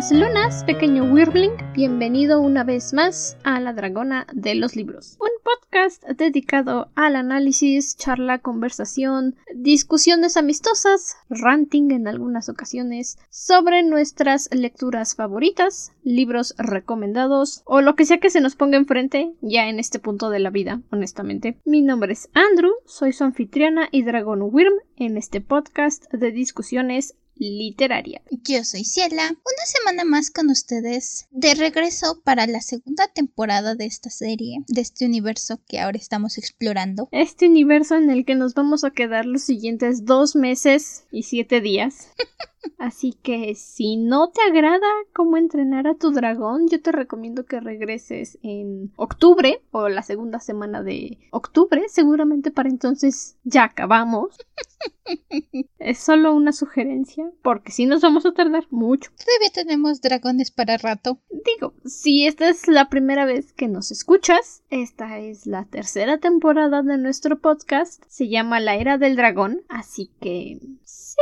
Buenas lunas, pequeño Wirbling. Bienvenido una vez más a La Dragona de los Libros, un podcast dedicado al análisis, charla, conversación, discusiones amistosas, ranting en algunas ocasiones sobre nuestras lecturas favoritas, libros recomendados o lo que sea que se nos ponga enfrente ya en este punto de la vida, honestamente. Mi nombre es Andrew, soy su anfitriona y dragón Wyrm en este podcast de discusiones literaria. Yo soy Ciela, una semana más con ustedes, de regreso para la segunda temporada de esta serie, de este universo que ahora estamos explorando. Este universo en el que nos vamos a quedar los siguientes dos meses y siete días. Así que si no te agrada cómo entrenar a tu dragón, yo te recomiendo que regreses en octubre o la segunda semana de octubre. Seguramente para entonces ya acabamos. es solo una sugerencia, porque si nos vamos a tardar mucho. Todavía tenemos dragones para rato. Digo, si esta es la primera vez que nos escuchas, esta es la tercera temporada de nuestro podcast. Se llama La Era del Dragón, así que sí,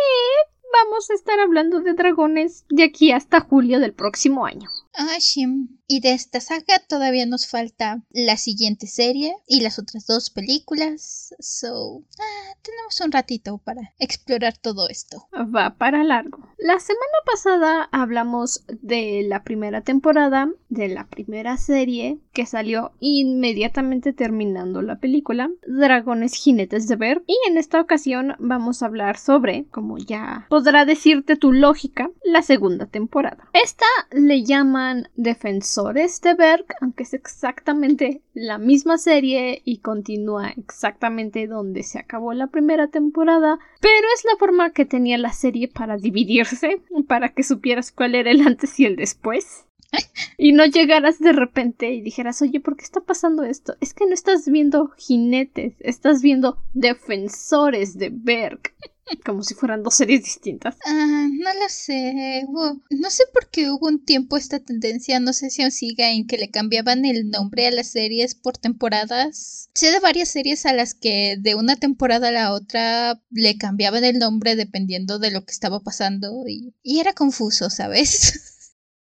vamos a estar hablando de dragones de aquí hasta julio del próximo año. Ah, Shim. Y de esta saga todavía nos falta la siguiente serie y las otras dos películas. So, ah, tenemos un ratito para explorar todo esto. Va para largo. La semana pasada hablamos de la primera temporada, de la primera serie que salió inmediatamente terminando la película, Dragones Jinetes de Ver. Y en esta ocasión vamos a hablar sobre, como ya podrá decirte tu lógica, la segunda temporada. Esta le llama Defensores de Berg, aunque es exactamente la misma serie y continúa exactamente donde se acabó la primera temporada, pero es la forma que tenía la serie para dividirse, para que supieras cuál era el antes y el después. y no llegaras de repente y dijeras, oye, ¿por qué está pasando esto? Es que no estás viendo jinetes, estás viendo defensores de Berg. Como si fueran dos series distintas. Ah, no lo sé. no sé por qué hubo un tiempo esta tendencia, no sé si aún siga, en que le cambiaban el nombre a las series por temporadas. Sé de varias series a las que de una temporada a la otra le cambiaban el nombre dependiendo de lo que estaba pasando y, y era confuso, ¿sabes?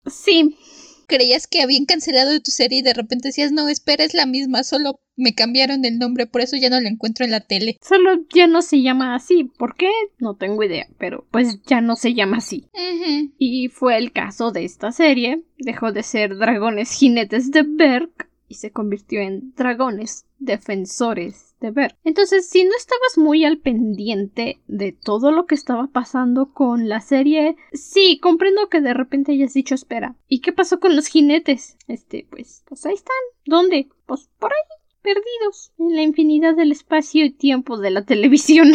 Sí, creías que habían cancelado tu serie y de repente decías, no, espera, es la misma, solo me cambiaron el nombre, por eso ya no la encuentro en la tele. Solo ya no se llama así. ¿Por qué? No tengo idea, pero pues ya no se llama así. Y fue el caso de esta serie. Dejó de ser Dragones Jinetes de Berg y se convirtió en Dragones Defensores de ver. Entonces, si no estabas muy al pendiente de todo lo que estaba pasando con la serie, sí, comprendo que de repente hayas dicho espera. ¿Y qué pasó con los jinetes? Este, pues, pues ahí están. ¿Dónde? Pues por ahí, perdidos, en la infinidad del espacio y tiempo de la televisión.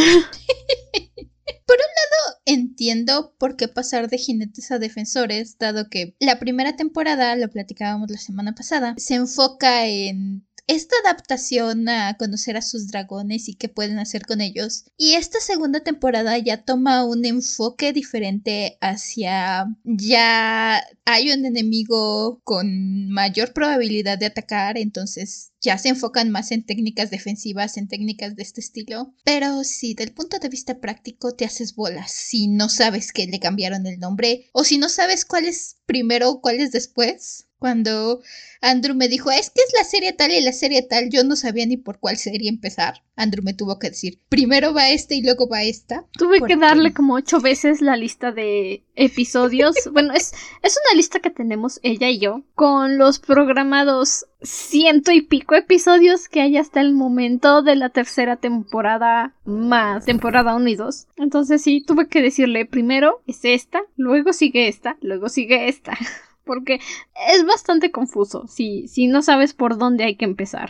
Por un lado, entiendo por qué pasar de jinetes a defensores, dado que la primera temporada, lo platicábamos la semana pasada, se enfoca en esta adaptación a conocer a sus dragones y qué pueden hacer con ellos. Y esta segunda temporada ya toma un enfoque diferente hacia ya hay un enemigo con mayor probabilidad de atacar, entonces ya se enfocan más en técnicas defensivas, en técnicas de este estilo. Pero si del punto de vista práctico te haces bolas, si no sabes que le cambiaron el nombre o si no sabes cuál es primero o cuál es después, cuando Andrew me dijo, es que es la serie tal y la serie tal, yo no sabía ni por cuál serie empezar. Andrew me tuvo que decir, primero va este y luego va esta. Tuve que darle como ocho veces la lista de episodios. bueno, es, es una lista que tenemos ella y yo, con los programados ciento y pico episodios que hay hasta el momento de la tercera temporada más temporada 1 y 2. Entonces sí, tuve que decirle primero es esta, luego sigue esta, luego sigue esta. porque es bastante confuso si, si no sabes por dónde hay que empezar.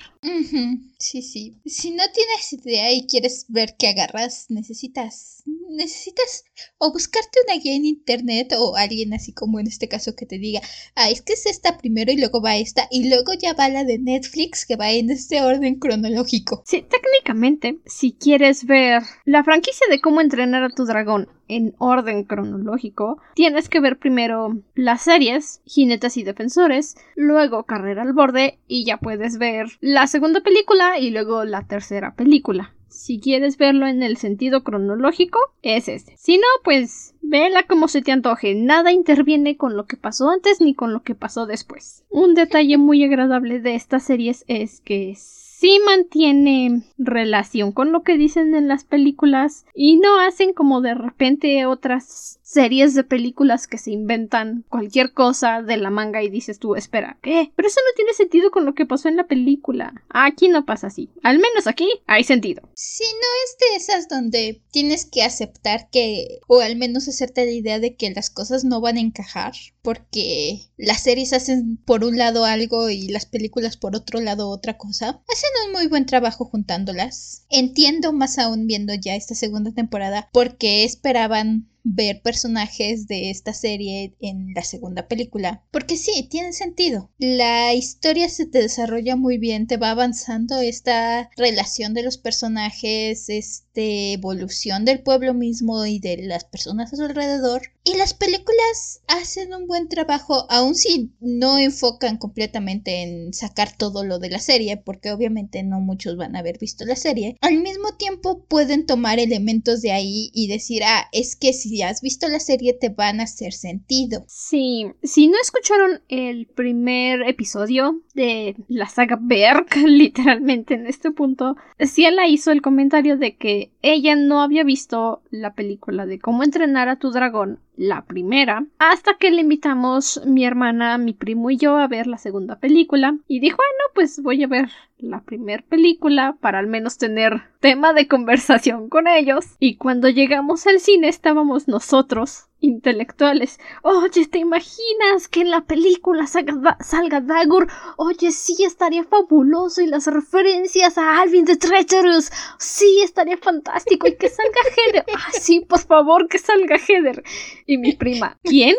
Sí, sí. Si no tienes idea y quieres ver qué agarras, necesitas. Necesitas o buscarte una guía en internet o alguien así como en este caso que te diga, ah, es que es esta primero y luego va esta y luego ya va la de Netflix que va en este orden cronológico. Sí, técnicamente, si quieres ver la franquicia de cómo entrenar a tu dragón en orden cronológico, tienes que ver primero las series, Jinetes y Defensores, luego Carrera al Borde y ya puedes ver la segunda película y luego la tercera película. Si quieres verlo en el sentido cronológico, es este. Si no, pues Vela como se te antoje, nada interviene con lo que pasó antes ni con lo que pasó después. Un detalle muy agradable de estas series es que sí mantiene relación con lo que dicen en las películas y no hacen como de repente otras series de películas que se inventan cualquier cosa de la manga y dices tú, espera, ¿qué? Pero eso no tiene sentido con lo que pasó en la película. Aquí no pasa así. Al menos aquí hay sentido. Sí, no es de esas donde tienes que aceptar que, o al menos hacerte la idea de que las cosas no van a encajar, porque las series hacen por un lado algo y las películas por otro lado otra cosa. Hacen un muy buen trabajo juntándolas. Entiendo más aún viendo ya esta segunda temporada porque esperaban ver personajes de esta serie en la segunda película. Porque sí, tiene sentido. La historia se te desarrolla muy bien, te va avanzando esta relación de los personajes, esta evolución del pueblo mismo y de las personas a su alrededor. Y las películas hacen un buen trabajo, aun si no enfocan completamente en sacar todo lo de la serie, porque obviamente no muchos van a haber visto la serie. Al mismo tiempo pueden tomar elementos de ahí y decir, ah, es que si has visto la serie te van a hacer sentido. Sí, si no escucharon el primer episodio de la saga Berk, literalmente en este punto, Ciela hizo el comentario de que ella no había visto la película de cómo entrenar a tu dragón la primera, hasta que le invitamos mi hermana, mi primo y yo a ver la segunda película y dijo, bueno, pues voy a ver la primera película para al menos tener tema de conversación con ellos. Y cuando llegamos al cine estábamos nosotros intelectuales. Oye, ¿te imaginas que en la película salga, salga Dagur? Oye, sí, estaría fabuloso. Y las referencias a Alvin the Treacherous. Sí, estaría fantástico. Y que salga Heather. Ah, sí, por favor, que salga Heather. Y mi prima, ¿quién?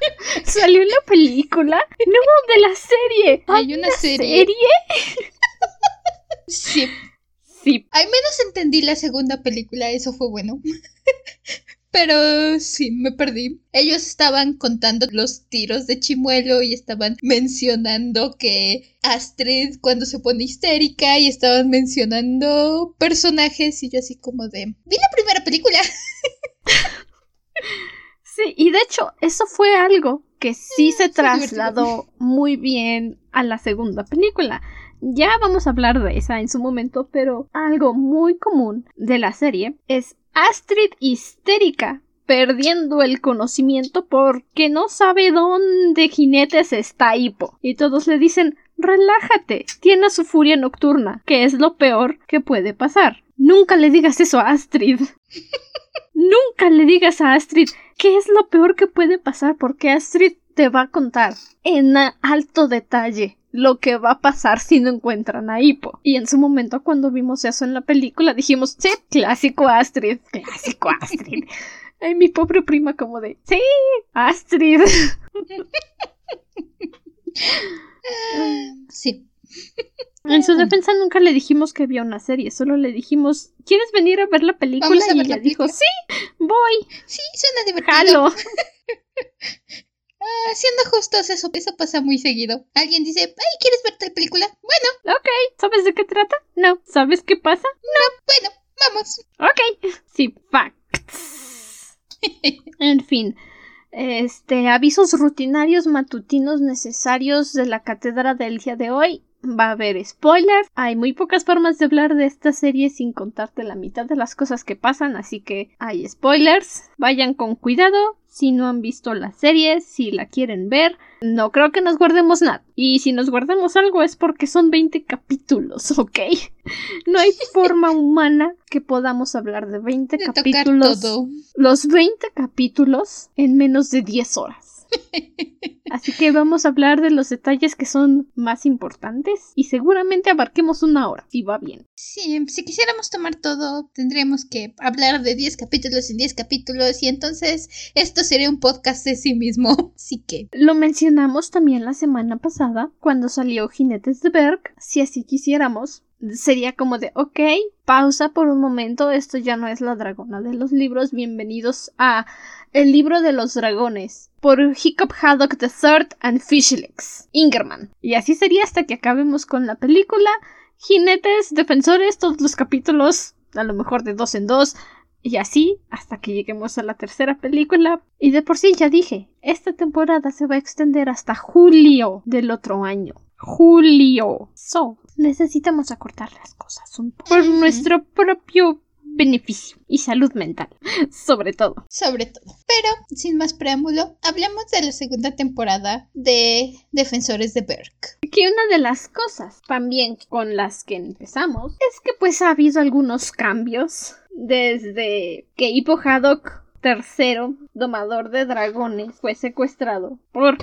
¿Salió en la película? No, de la serie. Hay una serie. sí. Sí. Al menos entendí la segunda película, eso fue bueno. Pero sí, me perdí. Ellos estaban contando los tiros de Chimuelo y estaban mencionando que Astrid cuando se pone histérica y estaban mencionando personajes y yo así como de... Vi la primera película. sí, y de hecho eso fue algo que sí se trasladó muy bien a la segunda película. Ya vamos a hablar de esa en su momento, pero algo muy común de la serie es Astrid histérica, perdiendo el conocimiento porque no sabe dónde jinetes está Hipo. Y todos le dicen relájate, tiene su furia nocturna, que es lo peor que puede pasar. Nunca le digas eso a Astrid. Nunca le digas a Astrid qué es lo peor que puede pasar porque Astrid te va a contar en alto detalle lo que va a pasar si no encuentran a Hippo. Y en su momento, cuando vimos eso en la película, dijimos, sí, clásico Astrid, clásico Astrid. Ay, mi pobre prima como de, sí, Astrid. sí. En su defensa nunca le dijimos que había una serie, solo le dijimos, ¿quieres venir a ver la película? y ella dijo, sí, voy. Sí, suena divertido. Ah, siendo justos, eso, eso pasa muy seguido. Alguien dice, ay, ¿quieres ver tal película? Bueno. Ok, ¿sabes de qué trata? No. ¿Sabes qué pasa? No. Bueno, vamos. Ok. Sí, facts. en fin. Este, avisos rutinarios matutinos necesarios de la cátedra del día de hoy. Va a haber spoilers. Hay muy pocas formas de hablar de esta serie sin contarte la mitad de las cosas que pasan, así que hay spoilers. Vayan con cuidado si no han visto la serie, si la quieren ver. No creo que nos guardemos nada. Y si nos guardamos algo es porque son 20 capítulos, ¿ok? No hay forma humana que podamos hablar de 20 capítulos. Los 20 capítulos en menos de 10 horas. Así que vamos a hablar de los detalles que son más importantes y seguramente abarquemos una hora, si va bien. Sí, si quisiéramos tomar todo, tendríamos que hablar de 10 capítulos en 10 capítulos y entonces esto sería un podcast de sí mismo. Así que... Lo mencionamos también la semana pasada cuando salió Jinetes de Berg, si así quisiéramos. Sería como de, ok, pausa por un momento, esto ya no es la dragona de los libros, bienvenidos a el libro de los dragones por Hiccup Haddock III and Fishlegs Ingerman. Y así sería hasta que acabemos con la película. Jinetes, defensores, todos los capítulos, a lo mejor de dos en dos. Y así hasta que lleguemos a la tercera película. Y de por sí ya dije, esta temporada se va a extender hasta julio del otro año. Julio. So, necesitamos acortar las cosas un poco por nuestro propio beneficio y salud mental, sobre todo. Sobre todo. Pero, sin más preámbulo, hablemos de la segunda temporada de Defensores de Berk. Que una de las cosas también con las que empezamos es que pues ha habido algunos cambios desde que Hippo Haddock III, domador de dragones, fue secuestrado por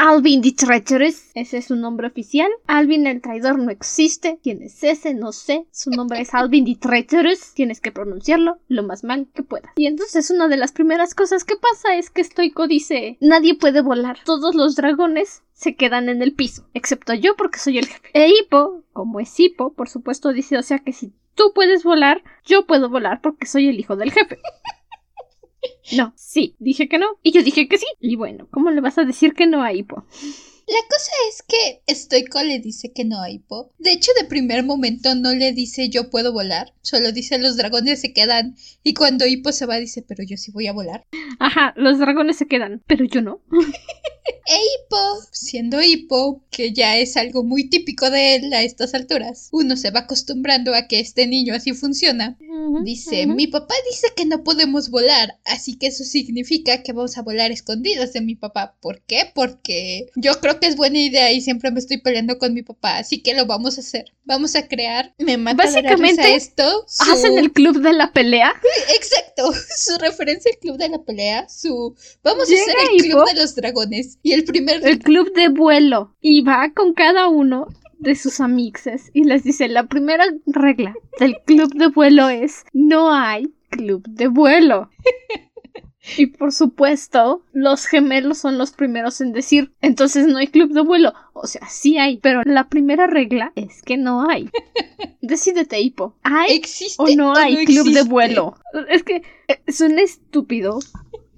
Alvin the Treacherous, ese es su nombre oficial. Alvin el traidor no existe. ¿Quién es ese? No sé. Su nombre es Alvin the Treacherous. Tienes que pronunciarlo lo más mal que puedas. Y entonces una de las primeras cosas que pasa es que Stoico dice, nadie puede volar. Todos los dragones se quedan en el piso, excepto yo porque soy el jefe. E Hippo, como es Hippo, por supuesto dice, o sea que si tú puedes volar, yo puedo volar porque soy el hijo del jefe. No, sí, dije que no. Y yo dije que sí. Y bueno, ¿cómo le vas a decir que no a Hippo? La cosa es que Stoico le dice que no a Hippo. De hecho, de primer momento no le dice yo puedo volar. Solo dice los dragones se quedan. Y cuando Hippo se va dice pero yo sí voy a volar. Ajá, los dragones se quedan, pero yo no. E Hippo, siendo Hippo, que ya es algo muy típico de él a estas alturas, uno se va acostumbrando a que este niño así funciona. Dice, mi papá dice que no podemos volar, así que eso significa que vamos a volar escondidos de mi papá. ¿Por qué? Porque yo creo que es buena idea y siempre me estoy peleando con mi papá, así que lo vamos a hacer. Vamos a crear, me mata Básicamente, la esto. su- ¿Hacen el club de la pelea? Exacto, su referencia al club de la pelea, su... Vamos a hacer el club de los dragones. Y el primer... El club de vuelo. Y va con cada uno de sus amixes y les dice, la primera regla del club de vuelo es, no hay club de vuelo. Y por supuesto, los gemelos son los primeros en decir, entonces no hay club de vuelo. O sea, sí hay, pero la primera regla es que no hay. Decídete, Hippo. ¿Hay ¿Existe o no hay club de vuelo? Es que eh, suena estúpido,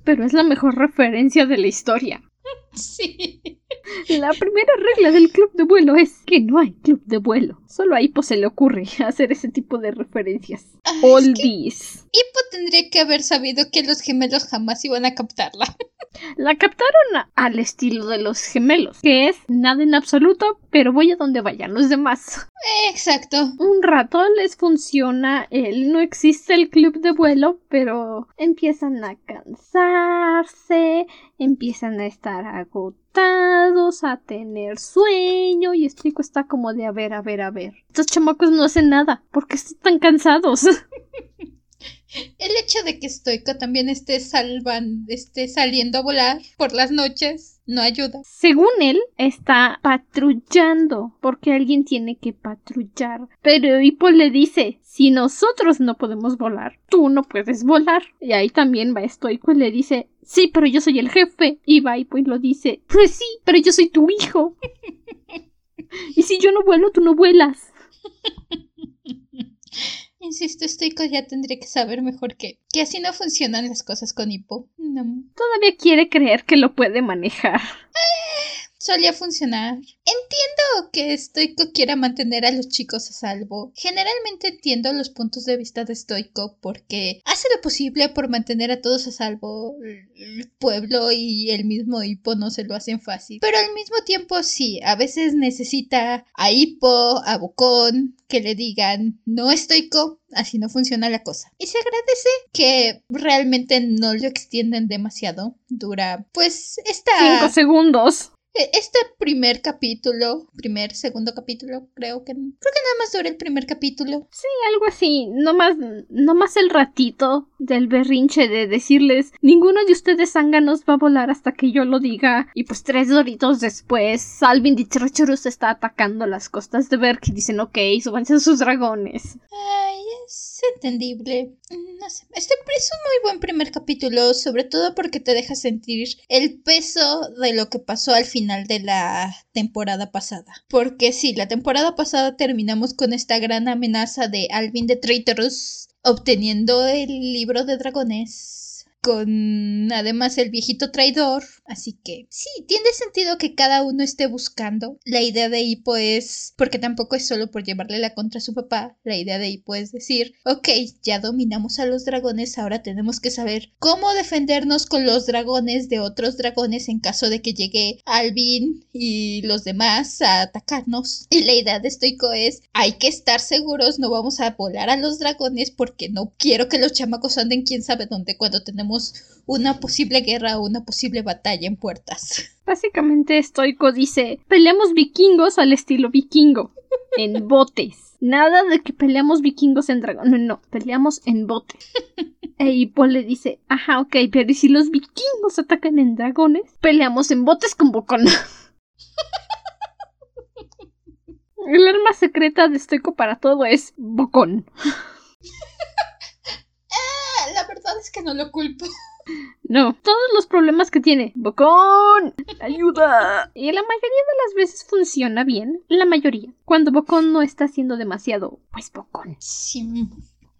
pero es la mejor referencia de la historia. Sí. La primera regla del club de vuelo es que no hay club de vuelo. Solo a Hippo se le ocurre hacer ese tipo de referencias. Ay, que Oldies. Hippo tendría que haber sabido que los gemelos jamás iban a captarla. La captaron al estilo de los gemelos, que es nada en absoluto, pero voy a donde vayan los demás. Exacto. Un rato les funciona el no existe el club de vuelo, pero empiezan a cansarse, empiezan a estar agotados, a tener sueño y Estrico está como de a ver, a ver, a ver. Estos chamacos no hacen nada porque están cansados. El hecho de que Stoico también esté salvan, esté saliendo a volar por las noches, no ayuda. Según él, está patrullando porque alguien tiene que patrullar. Pero Hippo le dice, si nosotros no podemos volar, tú no puedes volar. Y ahí también va Stoico y le dice, sí, pero yo soy el jefe. Y va Hippo y lo dice, pues sí, pero yo soy tu hijo. y si yo no vuelo, tú no vuelas. Insisto, Stoico ya tendría que saber mejor que, que así no funcionan las cosas con Hippo. No. Todavía quiere creer que lo puede manejar. Solía funcionar. Entiendo que Stoico quiera mantener a los chicos a salvo. Generalmente entiendo los puntos de vista de Stoico porque hace lo posible por mantener a todos a salvo. El pueblo y el mismo Hippo no se lo hacen fácil. Pero al mismo tiempo sí, a veces necesita a Hippo, a Bocón, que le digan, no Stoico, así no funciona la cosa. Y se agradece que realmente no lo extienden demasiado. Dura, pues, esta... Cinco segundos. E- Este primer capítulo, primer, segundo capítulo, creo que creo que nada más dura el primer capítulo. Sí, algo así. No más, no más el ratito del berrinche de decirles ninguno de ustedes zánganos va a volar hasta que yo lo diga. Y pues tres doritos después, Salvin y Treacherous está atacando las costas de Berk y dicen ok, súbanse a sus dragones. Ay, es entendible. No sé, este es un muy buen primer capítulo, sobre todo porque te deja sentir el peso de lo que pasó al final de la temporada pasada. Porque sí, la temporada pasada terminamos con esta gran amenaza de Alvin de Traitorous obteniendo el libro de dragones. Con además el viejito traidor. Así que sí, tiene sentido que cada uno esté buscando. La idea de Hippo es, porque tampoco es solo por llevarle la contra a su papá, la idea de Hippo es decir, ok, ya dominamos a los dragones, ahora tenemos que saber cómo defendernos con los dragones de otros dragones en caso de que llegue Alvin y los demás a atacarnos. Y la idea de Stoico es, hay que estar seguros, no vamos a volar a los dragones porque no quiero que los chamacos anden quién sabe dónde cuando tenemos una posible guerra o una posible batalla en puertas. Básicamente Stoico dice, peleamos vikingos al estilo vikingo, en botes. Nada de que peleamos vikingos en dragón. No, no, peleamos en botes. E le dice, ajá, ok, pero ¿y si los vikingos atacan en dragones? Peleamos en botes con Bocón. El arma secreta de Stoico para todo es Bocón. Es que no lo culpo. No, todos los problemas que tiene. Bocón, ayuda. Y la mayoría de las veces funciona bien. La mayoría. Cuando Bocón no está haciendo demasiado, pues Bocón. Sí.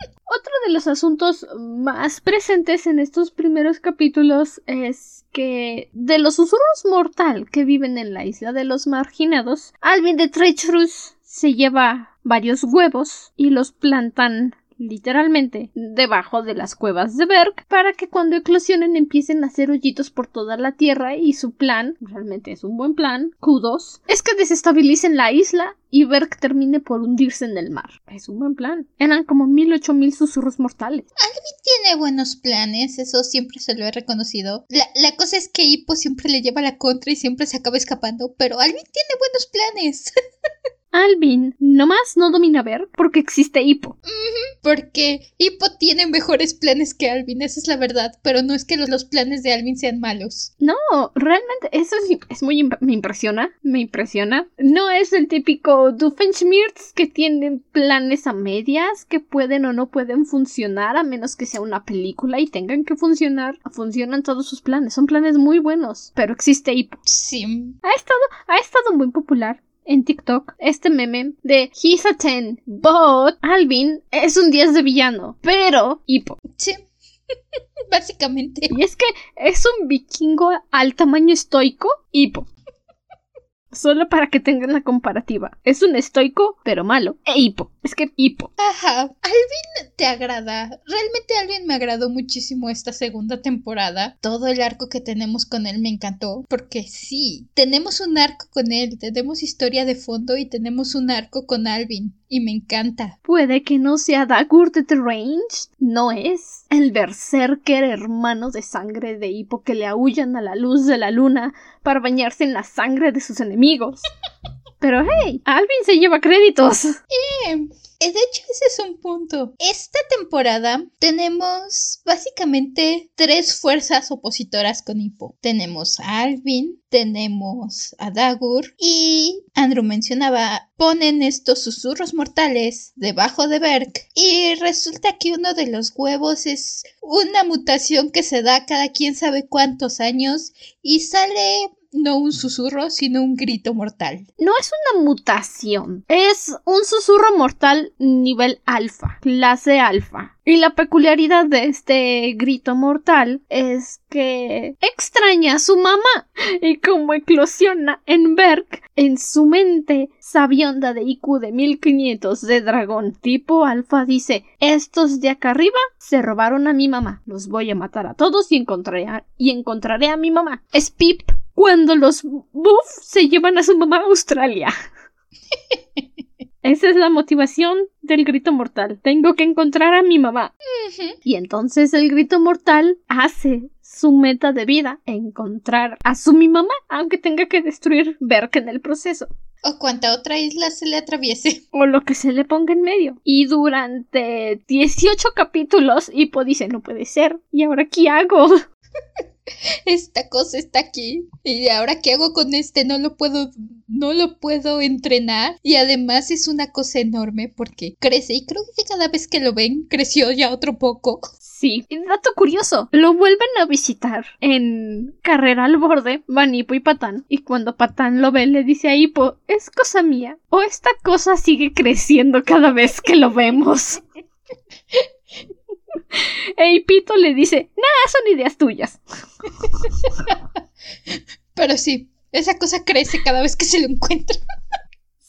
Otro de los asuntos más presentes en estos primeros capítulos es que de los susurros mortal que viven en la isla de los marginados, Alvin de Treacherous se lleva varios huevos y los plantan literalmente debajo de las cuevas de Berg para que cuando eclosionen empiecen a hacer hoyitos por toda la tierra y su plan, realmente es un buen plan, kudos, es que desestabilicen la isla y Berg termine por hundirse en el mar. Es un buen plan. Eran como mil ocho mil susurros mortales. Alvin tiene buenos planes, eso siempre se lo he reconocido. La, la cosa es que Hippo siempre le lleva la contra y siempre se acaba escapando, pero Alvin tiene buenos planes. Alvin nomás no domina Berg porque existe Hippo. Porque Hippo tiene mejores planes que Alvin, esa es la verdad, pero no es que los, los planes de Alvin sean malos. No, realmente eso es, es muy imp- me impresiona, me impresiona. No es el típico Doofenshmirtz que tienen planes a medias que pueden o no pueden funcionar a menos que sea una película y tengan que funcionar. Funcionan todos sus planes, son planes muy buenos, pero existe Hippo. Sí. Ha estado, ha estado muy popular en TikTok este meme de He's a 10, but Alvin es un 10 de villano, pero Hippo. Sí. Básicamente. Y es que es un vikingo al tamaño estoico, Hippo. Solo para que tengan la comparativa. Es un estoico, pero malo. E Hippo. Es que Hippo. Ajá. Alvin te agrada. Realmente Alvin me agradó muchísimo esta segunda temporada. Todo el arco que tenemos con él me encantó. Porque sí, tenemos un arco con él, tenemos historia de fondo y tenemos un arco con Alvin. Y me encanta. Puede que no sea Dagur de The Range. No es el berserker hermano de sangre de Hippo que le aullan a la luz de la luna para bañarse en la sangre de sus enemigos. Pero hey, Alvin se lleva créditos. Eh, de hecho, ese es un punto. Esta temporada tenemos básicamente tres fuerzas opositoras con Hippo. Tenemos a Alvin, tenemos a Dagur y Andrew mencionaba, ponen estos susurros mortales debajo de Berk y resulta que uno de los huevos es una mutación que se da cada quien sabe cuántos años y sale no un susurro, sino un grito mortal. No es una mutación, es un susurro mortal nivel alfa, clase alfa. Y la peculiaridad de este grito mortal es que extraña a su mamá y como eclosiona en Berg, en su mente sabionda de IQ de 1500 de dragón tipo alfa dice, estos de acá arriba se robaron a mi mamá, los voy a matar a todos y encontraré a, y encontraré a mi mamá. Es Pip cuando los Buff se llevan a su mamá a Australia. Esa es la motivación del grito mortal. Tengo que encontrar a mi mamá. Y entonces el grito mortal hace su meta de vida, encontrar a su mi mamá, aunque tenga que destruir Berk en el proceso. O cuanta otra isla se le atraviese. O lo que se le ponga en medio. Y durante 18 capítulos, Hippo dice, no puede ser. ¿Y ahora qué hago? Esta cosa está aquí. Y ahora qué hago con este? No lo puedo, no lo puedo entrenar. Y además es una cosa enorme porque crece. Y creo que cada vez que lo ven, creció ya otro poco. Sí. Y dato curioso, lo vuelven a visitar en Carrera al Borde, van Hippo y Patán. Y cuando Patán lo ve, le dice a Hippo, es cosa mía. O esta cosa sigue creciendo cada vez que lo vemos. E Pito le dice, nah, son ideas tuyas. Pero sí, esa cosa crece cada vez que se lo encuentra.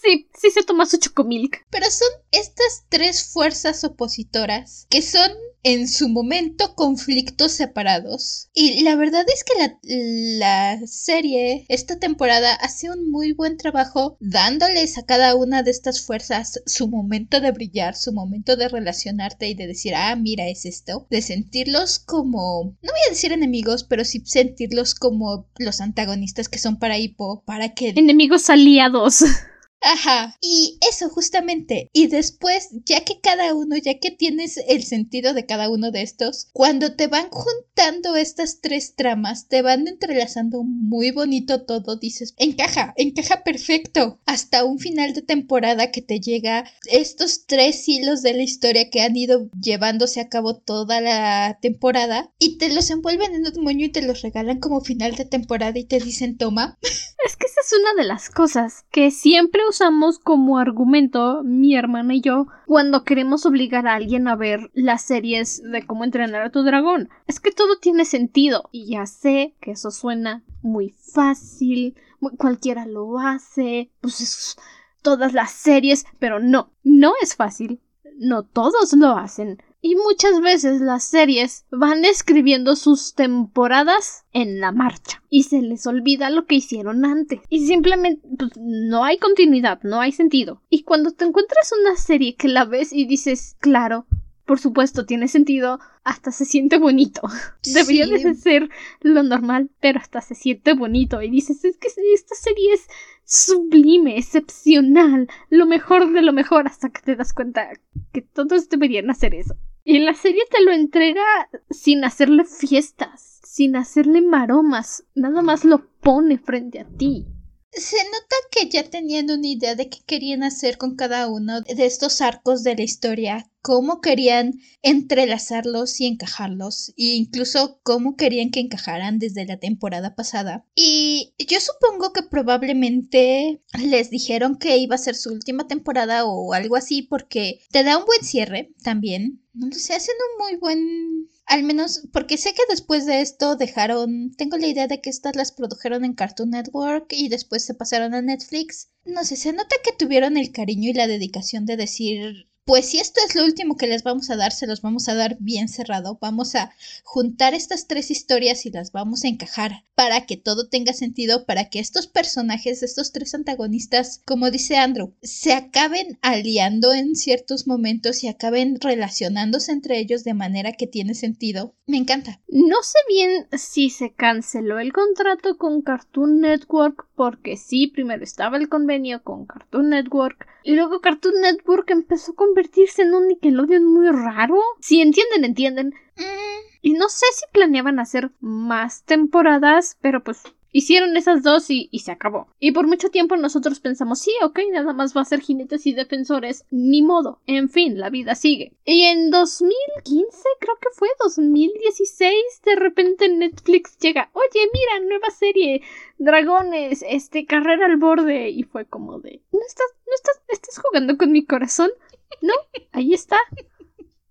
Sí, sí se toma su chocomilk. Pero son estas tres fuerzas opositoras que son en su momento conflictos separados. Y la verdad es que la, la, serie, esta temporada, hace un muy buen trabajo dándoles a cada una de estas fuerzas su momento de brillar, su momento de relacionarte y de decir, ah, mira, es esto. De sentirlos como, no voy a decir enemigos, pero sí sentirlos como los antagonistas que son para Hippo, para que... Enemigos aliados. Ajá. Y eso justamente. Y después, ya que cada uno, ya que tienes el sentido de cada uno de estos, cuando te van juntando estas tres tramas, te van entrelazando muy bonito todo, dices, encaja, encaja perfecto. Hasta un final de temporada que te llega estos tres hilos de la historia que han ido llevándose a cabo toda la temporada y te los envuelven en un moño y te los regalan como final de temporada y te dicen, toma. Es que esa es una de las cosas que siempre usamos como argumento, mi hermana y yo, cuando queremos obligar a alguien a ver las series de cómo entrenar a tu dragón. Es que todo tiene sentido. Y ya sé que eso suena muy fácil, cualquiera lo hace, pues es todas las series, pero no, no es fácil. No todos lo hacen. Y muchas veces las series van escribiendo sus temporadas en la marcha y se les olvida lo que hicieron antes y simplemente pues, no hay continuidad, no hay sentido. Y cuando te encuentras una serie que la ves y dices, claro, por supuesto, tiene sentido, hasta se siente bonito. Debería de ser lo normal, pero hasta se siente bonito. Y dices, es que esta serie es sublime, excepcional, lo mejor de lo mejor, hasta que te das cuenta que todos deberían hacer eso. Y la serie te lo entrega sin hacerle fiestas, sin hacerle maromas, nada más lo pone frente a ti. Se nota que ya tenían una idea de qué querían hacer con cada uno de estos arcos de la historia, cómo querían entrelazarlos y encajarlos, e incluso cómo querían que encajaran desde la temporada pasada. Y yo supongo que probablemente les dijeron que iba a ser su última temporada o algo así, porque te da un buen cierre también. No sé, hacen un muy buen al menos porque sé que después de esto dejaron, tengo la idea de que estas las produjeron en Cartoon Network y después se pasaron a Netflix. No sé, se nota que tuvieron el cariño y la dedicación de decir, pues si esto es lo último que les vamos a dar, se los vamos a dar bien cerrado. Vamos a juntar estas tres historias y las vamos a encajar para que todo tenga sentido, para que estos personajes, estos tres antagonistas, como dice Andrew, se acaben aliando en ciertos momentos y acaben relacionándose entre ellos de manera que tiene sentido. Me encanta. No sé bien si se canceló el contrato con Cartoon Network porque sí, primero estaba el convenio con Cartoon Network y luego Cartoon Network empezó a convertirse en un Nickelodeon muy raro. Si entienden, entienden. Mm. Y no sé si planeaban hacer más temporadas, pero pues Hicieron esas dos y, se acabó. Y por mucho tiempo nosotros pensamos, sí, ok, nada más va a ser jinetes y defensores, ni modo. En fin, la vida sigue. Y en 2015, creo que fue 2016, de repente Netflix llega, oye, mira, nueva serie, dragones, este, carrera al borde. Y fue como de, ¿no estás, no estás, estás jugando con mi corazón? No, ahí está.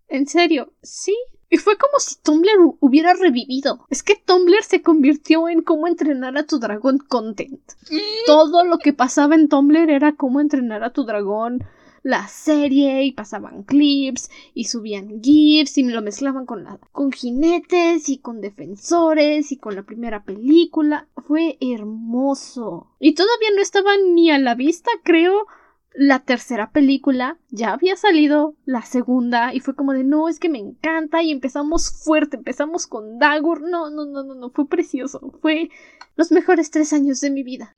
En serio, sí, y fue como si Tumblr hubiera revivido. Es que Tumblr se convirtió en cómo entrenar a tu dragón content. Todo lo que pasaba en Tumblr era cómo entrenar a tu dragón la serie y pasaban clips y subían GIFs y lo mezclaban con la, con jinetes y con defensores y con la primera película. Fue hermoso. Y todavía no estaba ni a la vista, creo, la tercera película, ya había salido la segunda y fue como de no, es que me encanta y empezamos fuerte, empezamos con Dagur, no, no, no, no, no, fue precioso, fue los mejores tres años de mi vida.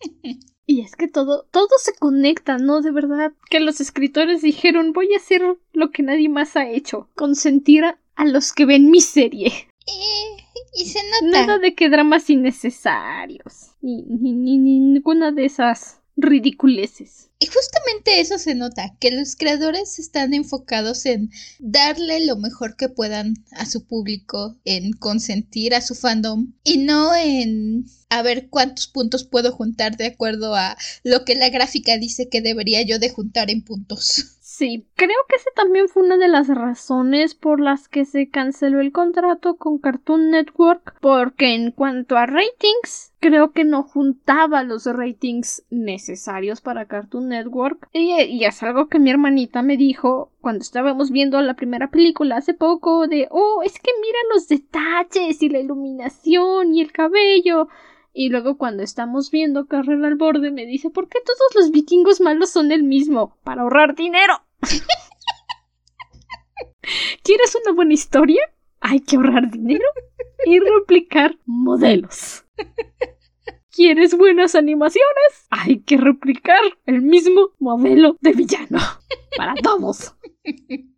Y es que todo, todo se conecta, ¿no? De verdad, que los escritores dijeron voy a hacer lo que nadie más ha hecho, consentir a, los que ven mi serie. Eh, y se nota. Nada de que dramas innecesarios, ni, ni, ni ninguna de esas ridiculeces. Y justamente eso se nota, que los creadores están enfocados en darle lo mejor que puedan a su público, en consentir a su fandom y no en a ver cuántos puntos puedo juntar de acuerdo a lo que la gráfica dice que debería yo de juntar en puntos. Sí, creo que ese también fue una de las razones por las que se canceló el contrato con Cartoon Network, porque en cuanto a ratings, creo que no juntaba los ratings necesarios para Cartoon Network. Y, y, es algo que mi hermanita me dijo cuando estábamos viendo la primera película hace poco de, oh, es que mira los detalles y la iluminación y el cabello. Y luego cuando estamos viendo Carrera al Borde me dice ¿por qué todos los vikingos malos son el mismo? Para ahorrar dinero. ¿Quieres una buena historia? Hay que ahorrar dinero y replicar modelos. ¿Quieres buenas animaciones? Hay que replicar el mismo modelo de villano. Para todos.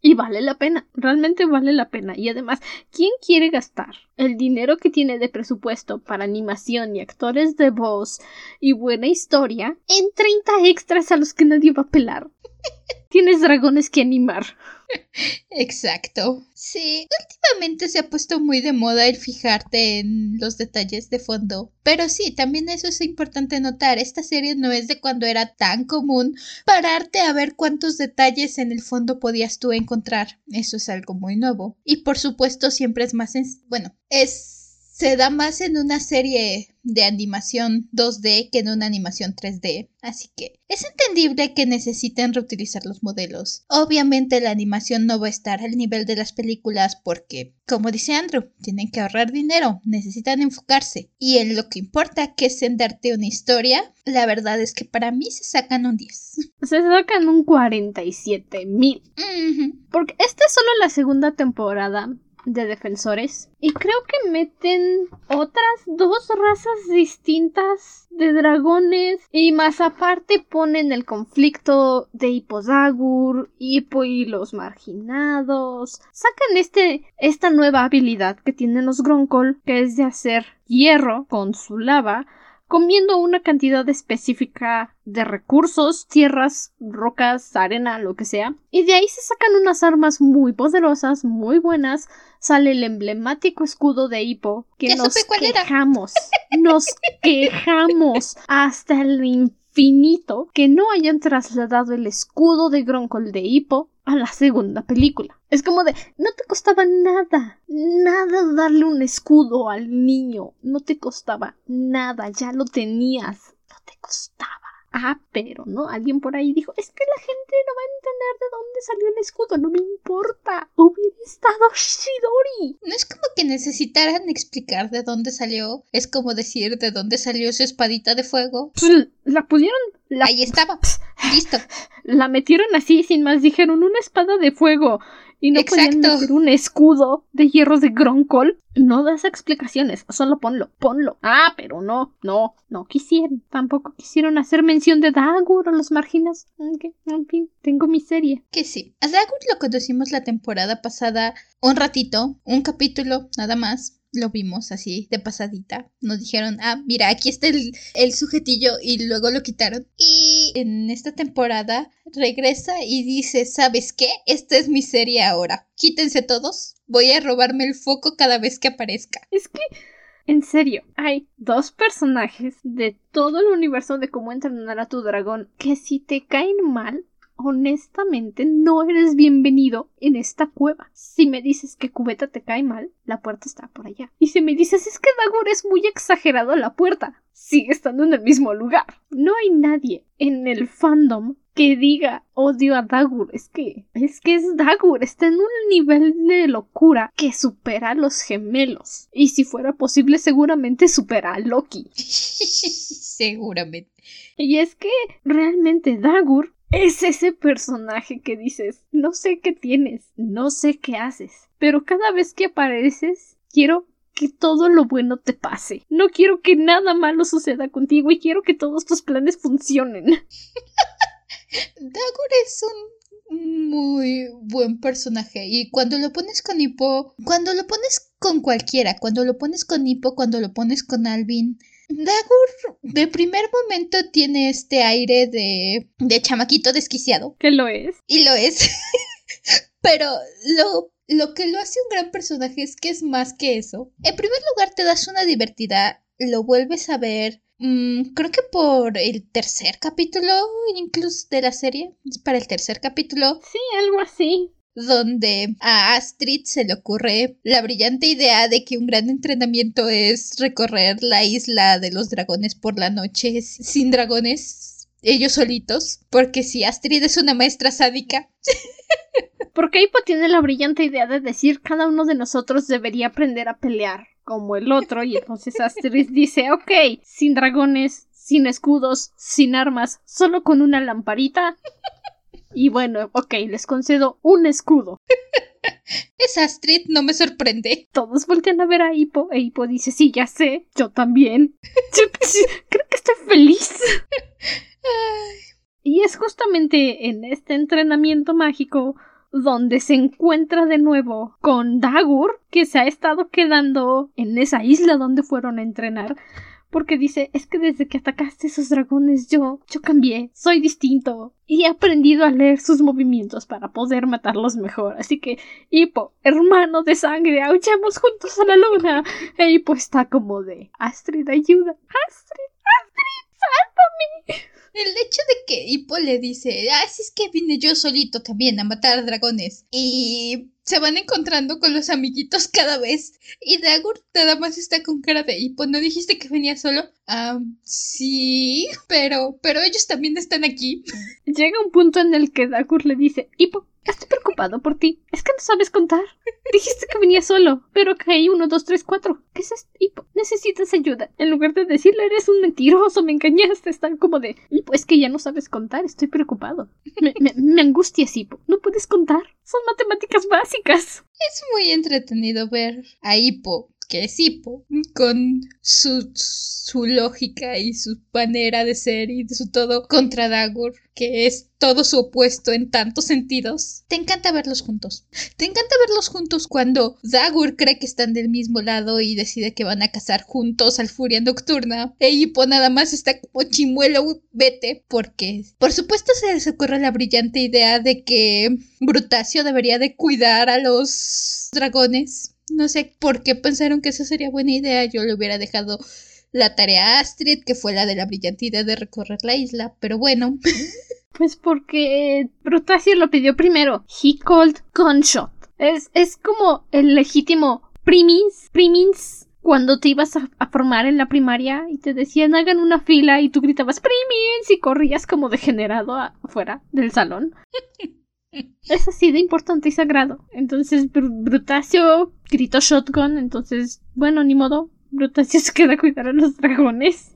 Y vale la pena, realmente vale la pena. Y además, ¿quién quiere gastar el dinero que tiene de presupuesto para animación y actores de voz y buena historia en 30 extras a los que nadie va a pelar? Tienes dragones que animar. Exacto. Sí, últimamente se ha puesto muy de moda el fijarte en los detalles de fondo. Pero sí, también eso es importante notar. Esta serie no es de cuando era tan común pararte a ver cuántos detalles en el fondo podías tú encontrar. Eso es algo muy nuevo. Y por supuesto siempre es más... Bueno, es se da más en una serie de animación 2D que en una animación 3D, así que es entendible que necesiten reutilizar los modelos. Obviamente la animación no va a estar al nivel de las películas porque, como dice Andrew, tienen que ahorrar dinero, necesitan enfocarse y en lo que importa que es en darte una historia, la verdad es que para mí se sacan un 10. Se sacan un 47 mil. Porque esta es solo la segunda temporada de defensores. Y creo que meten otras dos razas distintas de dragones. Y más aparte ponen el conflicto de Hippodagur, Hippo y los marginados. Sacan este, esta nueva habilidad que tienen los Gronkol, que es de hacer hierro con su lava comiendo una cantidad específica de recursos, tierras, rocas, arena, lo que sea. Y de ahí se sacan unas armas muy poderosas, muy buenas. Sale el emblemático escudo de Hippo que nos quejamos, nos quejamos hasta el que no hayan trasladado el escudo de Gronkol de Hippo a la segunda película. Es como de, no te costaba nada, nada darle un escudo al niño, no te costaba nada, ya lo tenías, no te costaba. Ah, pero no, alguien por ahí dijo, es que la gente no va a entender de dónde salió el escudo, no me importa, hubiera estado Shidori. No es como que necesitaran explicar de dónde salió, es como decir de dónde salió su espadita de fuego. Pues, la pudieron... Ahí estaba, listo. La metieron así, sin más, dijeron una espada de fuego y no podían meter un escudo de hierro de Gronkol. No das explicaciones, solo ponlo, ponlo. Ah, pero no, no, no quisieron. Tampoco quisieron hacer mención de Dagur o los marginas. En fin, tengo mi serie. Que sí. A Dagur lo conocimos la temporada pasada un ratito, un capítulo, nada más lo vimos así de pasadita. Nos dijeron, ah, mira, aquí está el, sujetillo y luego lo quitaron. Y en esta temporada regresa y dice, ¿sabes qué? Esta es mi serie ahora. Quítense todos. Voy a robarme el foco cada vez que aparezca. Es que... En serio, hay dos personajes de todo el universo de cómo entrenar a tu dragón que si te caen mal, honestamente no eres bienvenido en esta cueva. Si me dices que Cubeta te cae mal, la puerta está por allá. Y si me dices es que Dagur es muy exagerado a la puerta, sigue estando en el mismo lugar. No hay nadie en el fandom que diga odio a Dagur. Es que es que es Dagur, está en un nivel de locura que supera a los gemelos. Y si fuera posible, seguramente supera a Loki. seguramente. Y es que realmente Dagur es ese personaje que dices, no sé qué tienes, no sé qué haces, pero cada vez que apareces, quiero que todo lo bueno te pase. No quiero que nada malo suceda contigo y quiero que todos tus planes funcionen. Dagur es un muy buen personaje y cuando lo pones con Hippo, cuando lo pones con cualquiera, cuando lo pones con Hippo, cuando lo pones con Alvin, Dagur de primer momento tiene este aire de, de chamaquito desquiciado. Que lo es. Y lo es. Pero lo, lo que lo hace un gran personaje es que es más que eso. En primer lugar, te das una divertida, lo vuelves a ver Mm, creo que por el tercer capítulo, incluso de la serie, para el tercer capítulo. Sí, algo así donde a Astrid se le ocurre la brillante idea de que un gran entrenamiento es recorrer la isla de los dragones por la noche sin dragones, ellos solitos, porque si Astrid es una maestra sádica. Porque Hippo tiene la brillante idea de decir cada uno de nosotros debería aprender a pelear como el otro y entonces Astrid dice, ok, sin dragones, sin escudos, sin armas, solo con una lamparita. Y bueno, ok, les concedo un escudo. Esa Astrid no me sorprende. Todos voltean a ver a Hippo e Hippo dice, sí, ya sé, yo también. creo que estoy feliz. y es justamente en este entrenamiento mágico donde se encuentra de nuevo con Dagur, que se ha estado quedando en esa isla donde fueron a entrenar, porque dice, es que desde que atacaste esos dragones yo, yo cambié, soy distinto y he aprendido a leer sus movimientos para poder matarlos mejor. Así que, Hippo, hermano de sangre, aullamos juntos a la luna. E Hippo está como de, Astrid, ayuda, Astrid, Astrid, sálvame. El hecho de que Hippo le dice, ah, si es que vine yo solito también a matar dragones. Y se van encontrando con los amiguitos cada vez. Y Dagur nada más está con cara de Hippo. ¿No dijiste que venía solo? Ah, sí, pero, pero ellos también están aquí. Llega un punto en el que Dagur le dice, Hippo, Estoy preocupado por ti. Es que no sabes contar. Dijiste que venía solo, pero caí uno, dos, tres, cuatro. ¿Qué es esto? Necesitas ayuda. En lugar de decirle eres un mentiroso, me engañaste, están como de Hipo, es que ya no sabes contar, estoy preocupado. Me, me, me angustias, Hipo. No puedes contar. Son matemáticas básicas. Es muy entretenido ver a Hipo que es Hippo, con su, su lógica y su manera de ser y su todo contra Dagur, que es todo su opuesto en tantos sentidos. Te encanta verlos juntos. Te encanta verlos juntos cuando Dagur cree que están del mismo lado y decide que van a cazar juntos al Furia Nocturna. E Hippo nada más está como chimuelo, vete, porque por supuesto se les ocurre la brillante idea de que Brutacio debería de cuidar a los dragones no sé por qué pensaron que esa sería buena idea. Yo le hubiera dejado la tarea a Astrid, que fue la de la brillante idea de recorrer la isla, pero bueno. Pues porque Brutacio lo pidió primero. He called gunshot. Es, es como el legítimo primis, primis, cuando te ibas a, a, formar en la primaria y te decían hagan una fila y tú gritabas primis y corrías como degenerado afuera del salón. es así de importante y sagrado. Entonces Br Brutacio gritó shotgun, entonces, bueno, ni modo. Brutacio se queda a cuidar a los dragones.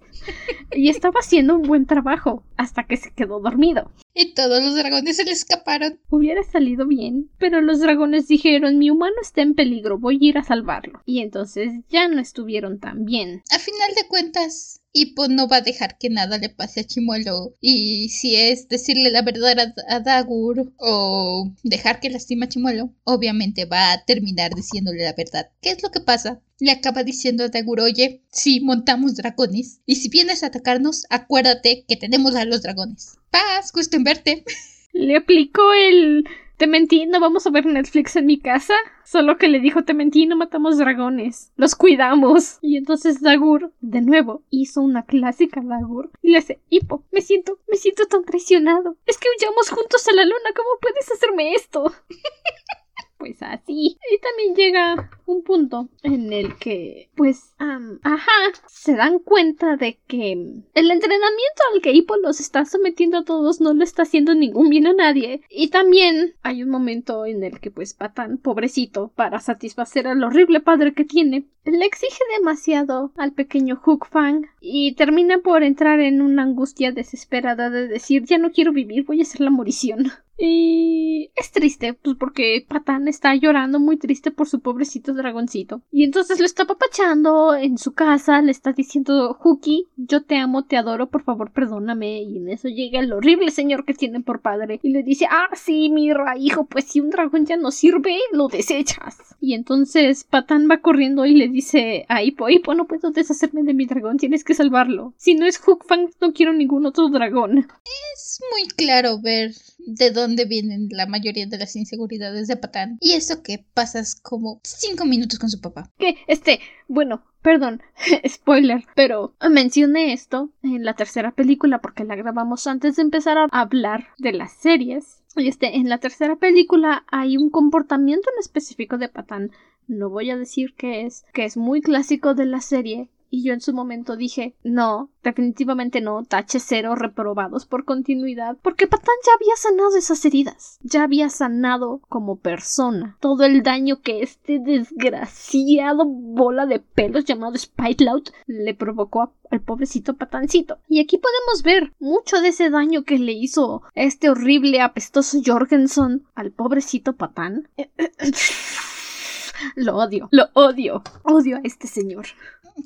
y estaba haciendo un buen trabajo hasta que se quedó dormido. Y todos los dragones se le escaparon. Hubiera salido bien, pero los dragones dijeron mi humano está en peligro, voy a ir a salvarlo. Y entonces ya no estuvieron tan bien. A final de cuentas, Hippo no va a dejar que nada le pase a Chimuelo. Y si es decirle la verdad a, Dagur o dejar que lastima a Chimuelo, obviamente va a terminar diciéndole la verdad. ¿Qué es lo que pasa? Le acaba diciendo a Dagur, oye, si montamos dragones. Y si vienes a atacarnos, acuérdate que tenemos a los dragones. Paz, gusto en verte. Le aplicó el te mentí, no vamos a ver Netflix en mi casa. Solo que le dijo, te mentí, no matamos dragones. Los cuidamos. Y entonces Dagur, de nuevo, hizo una clásica Dagur. Y le dice, Hipo, me siento, me siento tan traicionado. Es que huyamos juntos a la luna, ¿cómo puedes hacerme esto? pues así. Y también llega un punto en el que, pues, ajá, se dan cuenta de que el entrenamiento al que Hippo los está sometiendo a todos no le está haciendo ningún bien a nadie. Y también hay un momento en el que, pues, Patán, pobrecito, para satisfacer al horrible padre que tiene, le exige demasiado al pequeño Hook Fang y termina por entrar en una angustia desesperada de decir ya no quiero vivir, voy a hacer la morición. Y es triste, pues porque Patán está llorando muy triste por su pobrecito dragoncito. Y entonces lo está papachando en su casa, le está diciendo, Hookie, yo te amo, te adoro, por favor perdóname. Y en eso llega el horrible señor que tiene por padre y le dice, ah, sí, mira, hijo, pues si un dragón ya no sirve, lo desechas. Y entonces Patán va corriendo y le dice a Hippo, Hippo, no puedo deshacerme de mi dragón, tienes que salvarlo. Si no es Hook Fang, no quiero ningún otro dragón. Es muy claro ver de dónde vienen la mayoría de las inseguridades de Patán. Y eso que pasas como cinco minutos con su papá. Que, este, bueno, perdón, spoiler, pero mencioné esto en la tercera película porque la grabamos antes de empezar a hablar de las series. Y este, en la tercera película hay un comportamiento en específico de Patán. No voy a decir que es, que es muy clásico de la serie, y yo en su momento dije, no, definitivamente no, tache cero, reprobados por continuidad, porque Patán ya había sanado esas heridas, ya había sanado como persona todo el daño que este desgraciado bola de pelos llamado Spitlout le provocó al pobrecito patancito. Y aquí podemos ver mucho de ese daño que le hizo este horrible apestoso Jorgensen al pobrecito patán. lo odio, lo odio, odio a este señor.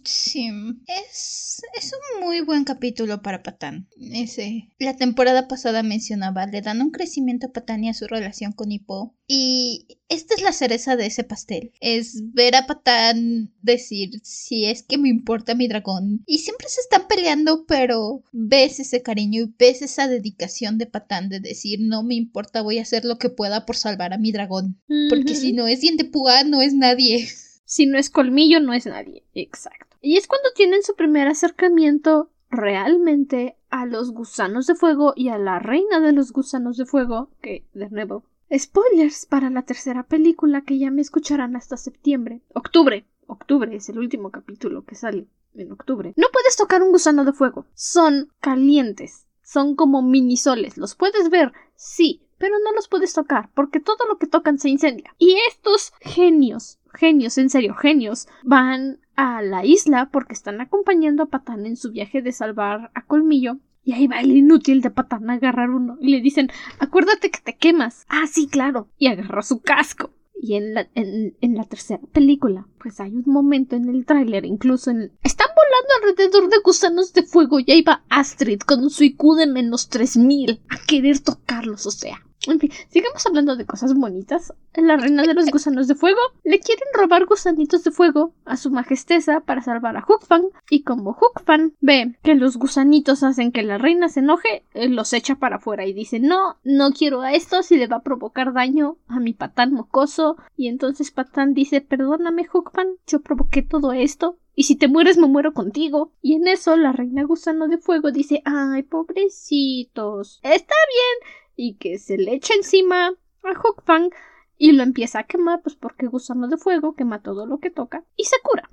Sí, es, es un muy buen capítulo para Patán. Ese. La temporada pasada mencionaba, le dan un crecimiento a Patán y a su relación con Hippo. Y esta es la cereza de ese pastel. Es ver a Patán decir, si es que me importa mi dragón. Y siempre se están peleando, pero ves ese cariño y ves esa dedicación de Patán de decir, no me importa, voy a hacer lo que pueda por salvar a mi dragón. Porque si no es diente púa, no es nadie. Si no es colmillo, no es nadie. Exacto. Y es cuando tienen su primer acercamiento realmente a los gusanos de fuego y a la reina de los gusanos de fuego, que, de nuevo, spoilers para la tercera película que ya me escucharán hasta septiembre. Octubre. Octubre es el último capítulo que sale en octubre. No puedes tocar un gusano de fuego. Son calientes. Son como minisoles. Los puedes ver, sí, pero no los puedes tocar porque todo lo que tocan se incendia. Y estos genios genios, en serio, genios, van a la isla porque están acompañando a Patán en su viaje de salvar a Colmillo. Y ahí va el inútil de Patán a agarrar uno. Y le dicen, acuérdate que te quemas. Ah, sí, claro. Y agarra su casco. Y en la, en, en la tercera película, pues hay un momento en el tráiler, incluso en... Están volando alrededor de gusanos de fuego y ahí va Astrid con su IQ de menos 3000 a querer tocarlos, o sea. En fin, sigamos hablando de cosas bonitas. La reina de los gusanos de fuego le quieren robar gusanitos de fuego a su majesteza para salvar a Hookfan y como Hookfan ve que los gusanitos hacen que la reina se enoje, los echa para afuera y dice no, no quiero a esto si le va a provocar daño a mi patán mocoso y entonces patán dice perdóname Hookfan, yo provoqué todo esto y si te mueres me muero contigo. Y en eso la reina gusano de fuego dice ay pobrecitos. Está bien y que se le echa encima a Hookfang y lo empieza a quemar, pues porque gusano de fuego quema todo lo que toca y se cura.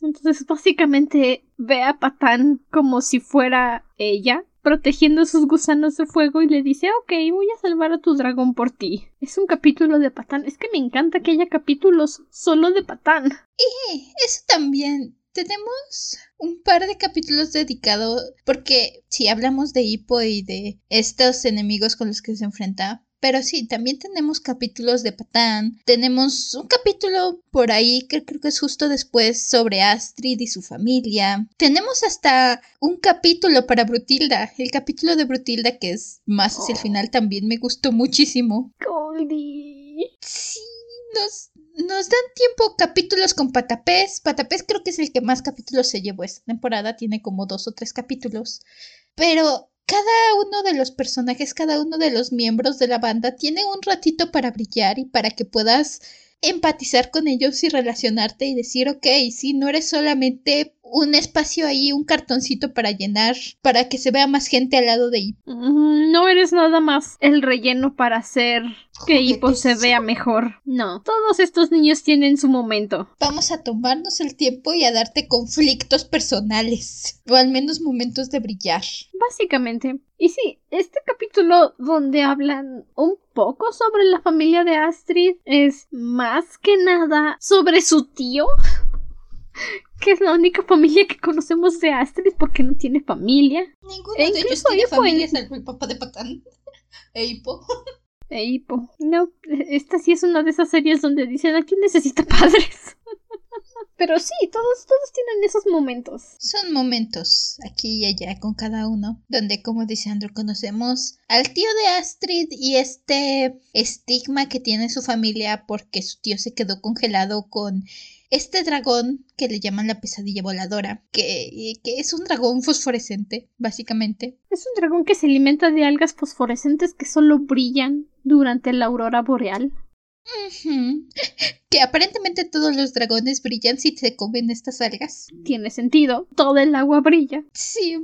Entonces básicamente ve a Patán como si fuera ella, protegiendo sus gusanos de fuego y le dice, ok, voy a salvar a tu dragón por ti. Es un capítulo de Patán. Es que me encanta que haya capítulos solo de Patán. Y eso también tenemos un par de capítulos dedicados porque si hablamos de Hippo y de estos enemigos con los que se enfrenta, pero sí, también tenemos capítulos de Patán. Tenemos un capítulo por ahí que creo que es justo después sobre Astrid y su familia. Tenemos hasta un capítulo para Brutilda. El capítulo de Brutilda que es más hacia el oh. final también me gustó muchísimo. Goldie. Sí, nos, nos dan tiempo capítulos con Patapés. Patapés creo que es el que más capítulos se llevó esta temporada. Tiene como dos o tres capítulos. Pero cada uno de los personajes, cada uno de los miembros de la banda tiene un ratito para brillar y para que puedas empatizar con ellos y relacionarte y decir, ok, si no eres solamente un espacio ahí, un cartoncito para llenar, para que se vea más gente al lado de Hippo. No eres nada más el relleno para hacer que Hippo se vea mejor. No, todos estos niños tienen su momento. Vamos a tomarnos el tiempo y a darte conflictos personales, o al menos momentos de brillar. Básicamente. Y sí, este capítulo donde hablan un poco sobre la familia de Astrid es más que nada sobre su tío que es la única familia que conocemos de Astrid porque no tiene familia. Ninguno e de ellos tiene familia, es el papá de Patán. Eipo. Eipo. No, esta sí es una de esas series donde dicen aquí necesita padres. Pero sí, todos, todos tienen esos momentos. Son momentos aquí y allá con cada uno, donde como dice Andrew conocemos al tío de Astrid y este estigma que tiene su familia porque su tío se quedó congelado con este dragón que le llaman la pesadilla voladora, que, que, es un dragón fosforescente, básicamente. Es un dragón que se alimenta de algas fosforescentes que solo brillan durante la aurora boreal. Que aparentemente todos los dragones brillan si se comen estas algas. Tiene sentido, todo el agua brilla. Sí.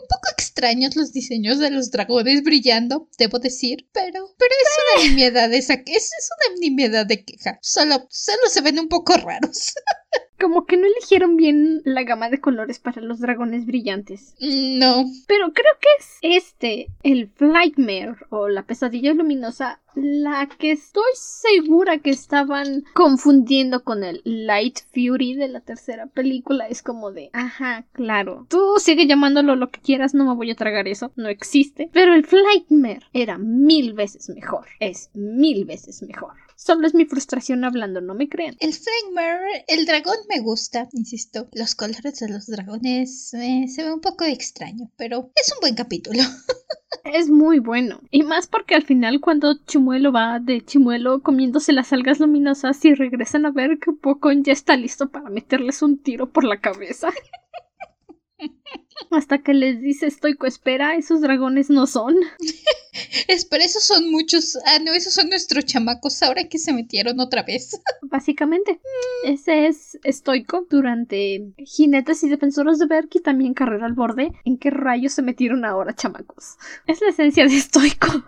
Un poco extraños los diseños de los dragones brillando, debo decir, pero, pero es una nimiedad esa, es, es una nimiedad de queja. Solo, solo se ven un poco raros. Como que no eligieron bien la gama de colores para los dragones brillantes. No. Pero creo que es este, el Flightmare o la pesadilla luminosa, la que estoy segura que estaban confundiendo con el Light Fury de la tercera película. Es como de, ajá, claro. Tú sigue llamándolo lo que quieras, no me voy a tragar eso, no existe. Pero el Flightmare era mil veces mejor. Es mil veces mejor. Solo es mi frustración hablando, no me crean. El Flagmare, el dragón me gusta, insisto. Los colores de los dragones eh, se ve un poco extraño, pero es un buen capítulo. Es muy bueno. Y más porque al final cuando Chimuelo va de Chimuelo comiéndose las algas luminosas y regresan a ver que Pocon ya está listo para meterles un tiro por la cabeza. Hasta que les dice Estoico, espera, esos dragones no son. Espera, esos son muchos. Ah, no, esos son nuestros chamacos ahora que se metieron otra vez. Básicamente, ese es estoico durante Jinetes y Defensores de Berk y también Carrera al Borde. ¿En qué rayos se metieron ahora, chamacos? Es la esencia de estoico.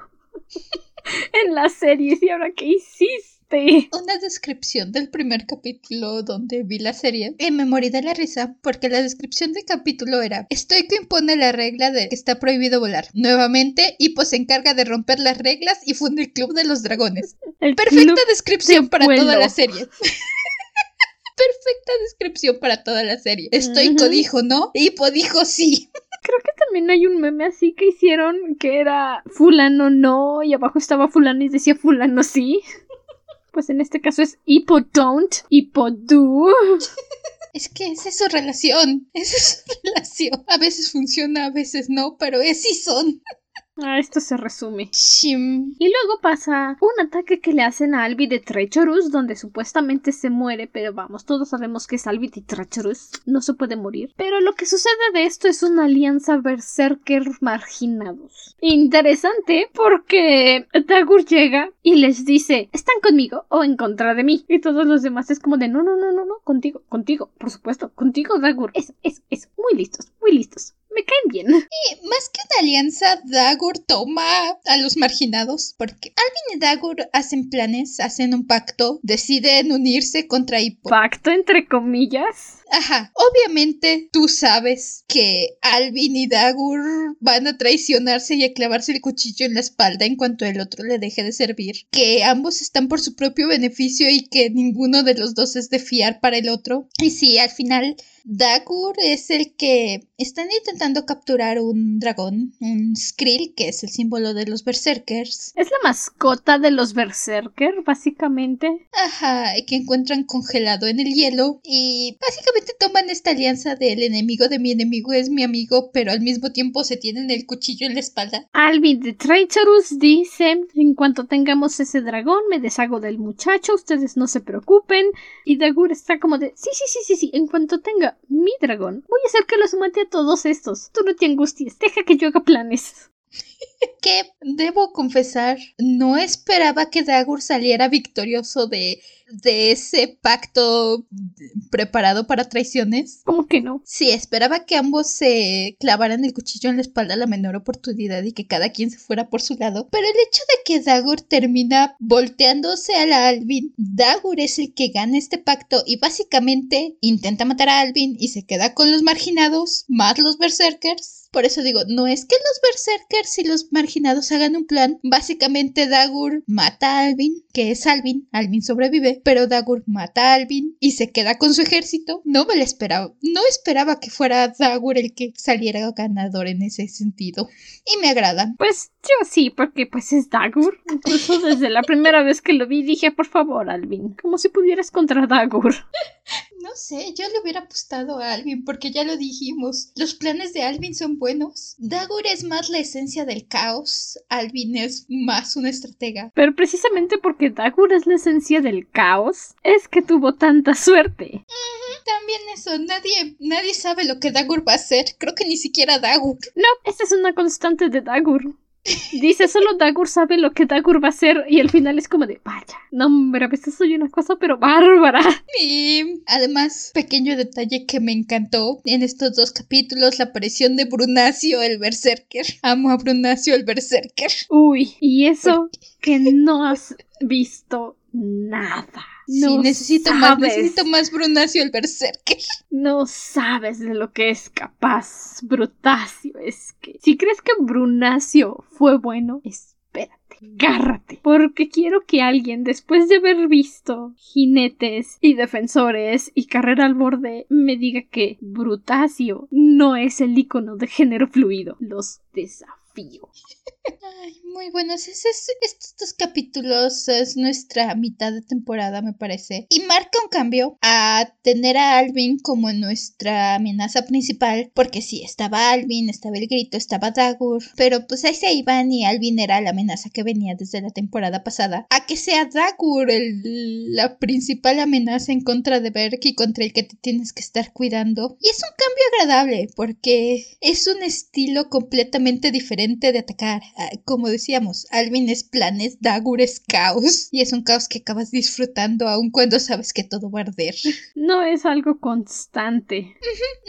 en las series, ¿y ahora qué hiciste? Una descripción del primer capítulo donde vi la serie. Y me morí de la risa porque la descripción del capítulo era Estoico impone la regla de que está prohibido volar. Nuevamente, Hippo se encarga de romper las reglas y funde el Club de los Dragones. El Perfecta descripción de para toda la serie. Perfecta descripción para toda la serie. Estoico Ujú. dijo no, Hippo dijo sí. Creo que también hay un meme así que hicieron que era fulano no y abajo estaba fulano y decía fulano sí. Pues en este caso es hippo don't, hippo do. Es que esa es su relación. Esa es su relación. A veces funciona, a veces no, pero así son. A esto se resume. Shim. Y luego pasa un ataque que le hacen a Albi de Treacherous, donde supuestamente se muere, pero vamos, todos sabemos que es Albi de Treacherous, no se puede morir. Pero lo que sucede de esto es una alianza berserker marginados. Interesante, porque Dagur llega y les dice, ¿están conmigo o en contra de mí? Y todos los demás es como de, no, no, no, no, no, contigo, contigo, por supuesto, contigo, Dagur. Eso, eso, eso, muy listos, muy listos. Me caen bien. Y más que una alianza, Dagur toma a los marginados. Porque Alvin y Dagur hacen planes, hacen un pacto, deciden unirse contra Hippo. Pacto entre comillas. Ajá. Obviamente tú sabes que Alvin y Dagur van a traicionarse y a clavarse el cuchillo en la espalda en cuanto el otro le deje de servir. Que ambos están por su propio beneficio y que ninguno de los dos es de fiar para el otro. Y sí, al final Dagur es el que están intentando capturar un dragón, un Skrill, que es el símbolo de los berserkers. Es la mascota de los Berserker, básicamente. Ajá, que encuentran congelado en el hielo y básicamente toman esta alianza del enemigo de mi enemigo es mi amigo, pero al mismo tiempo se tienen el cuchillo en la espalda. Alvin de Traitorus dice: En cuanto tengamos ese dragón, me deshago del muchacho, ustedes no se preocupen. Y Dagur está como de: Sí, sí, sí, sí, sí, en cuanto tenga mi dragón, voy a hacer que los mate a todos estos. Tú no te angusties, deja que yo haga planes. Que debo confesar, no esperaba que Dagur saliera victorioso de, de ese pacto preparado para traiciones. ¿Cómo que no? Sí, esperaba que ambos se clavaran el cuchillo en la espalda a la menor oportunidad y que cada quien se fuera por su lado. Pero el hecho de que Dagur termina volteándose a la Alvin, Dagur es el que gana este pacto y básicamente intenta matar a Alvin y se queda con los marginados, más los berserkers. Por eso digo, no es que los berserkers y los marginados hagan un plan. Básicamente Dagur mata a Alvin, que es Alvin. Alvin sobrevive, pero Dagur mata a Alvin y se queda con su ejército. No me lo esperaba. No esperaba que fuera Dagur el que saliera ganador en ese sentido. Y me agrada. Pues yo sí, porque pues es Dagur. Incluso desde la primera vez que lo vi dije: Por favor, Alvin, como si pudieras contra Dagur. No sé, yo le hubiera apostado a Alvin porque ya lo dijimos. Los planes de Alvin son buenos. Dagur es más la esencia del caos. Alvin es más una estratega. Pero precisamente porque Dagur es la esencia del caos, es que tuvo tanta suerte. También eso, nadie, nadie sabe lo que Dagur va a hacer. Creo que ni siquiera Dagur. No, esta es una constante de Dagur. Dice, solo Dagur sabe lo que Dagur va a hacer y al final es como de, vaya, no, hombre, a veces soy una cosa pero bárbara. Y además, pequeño detalle que me encantó en estos dos capítulos, la aparición de Brunacio el Berserker. Amo a Brunacio el Berserker. Uy, y eso que no has visto nada. No sí, necesito más, necesito más Brunacio el Berserker. No sabes de lo que es capaz Brutacio. Es que si crees que Brunacio fue bueno, espérate, agárrate. Porque quiero que alguien, después de haber visto jinetes y defensores y carrera al borde, me diga que Brutacio no es el icono de género fluido. Los Ay, muy buenos. estos dos capítulos es nuestra mitad de temporada, me parece. Y marca un cambio a tener a Alvin como nuestra amenaza principal. Porque sí, estaba Alvin, estaba el grito, estaba Dagur. Pero pues ahí se iban y Alvin era la amenaza que venía desde la temporada pasada. A que sea Dagur el, la principal amenaza en contra de Berk y contra el que te tienes que estar cuidando. Y es un cambio agradable porque es un estilo completamente diferente de atacar. Como decíamos, Alvin es planes, Dagur es caos. Y es un caos que acabas disfrutando aun cuando sabes que todo va a arder. No es algo constante.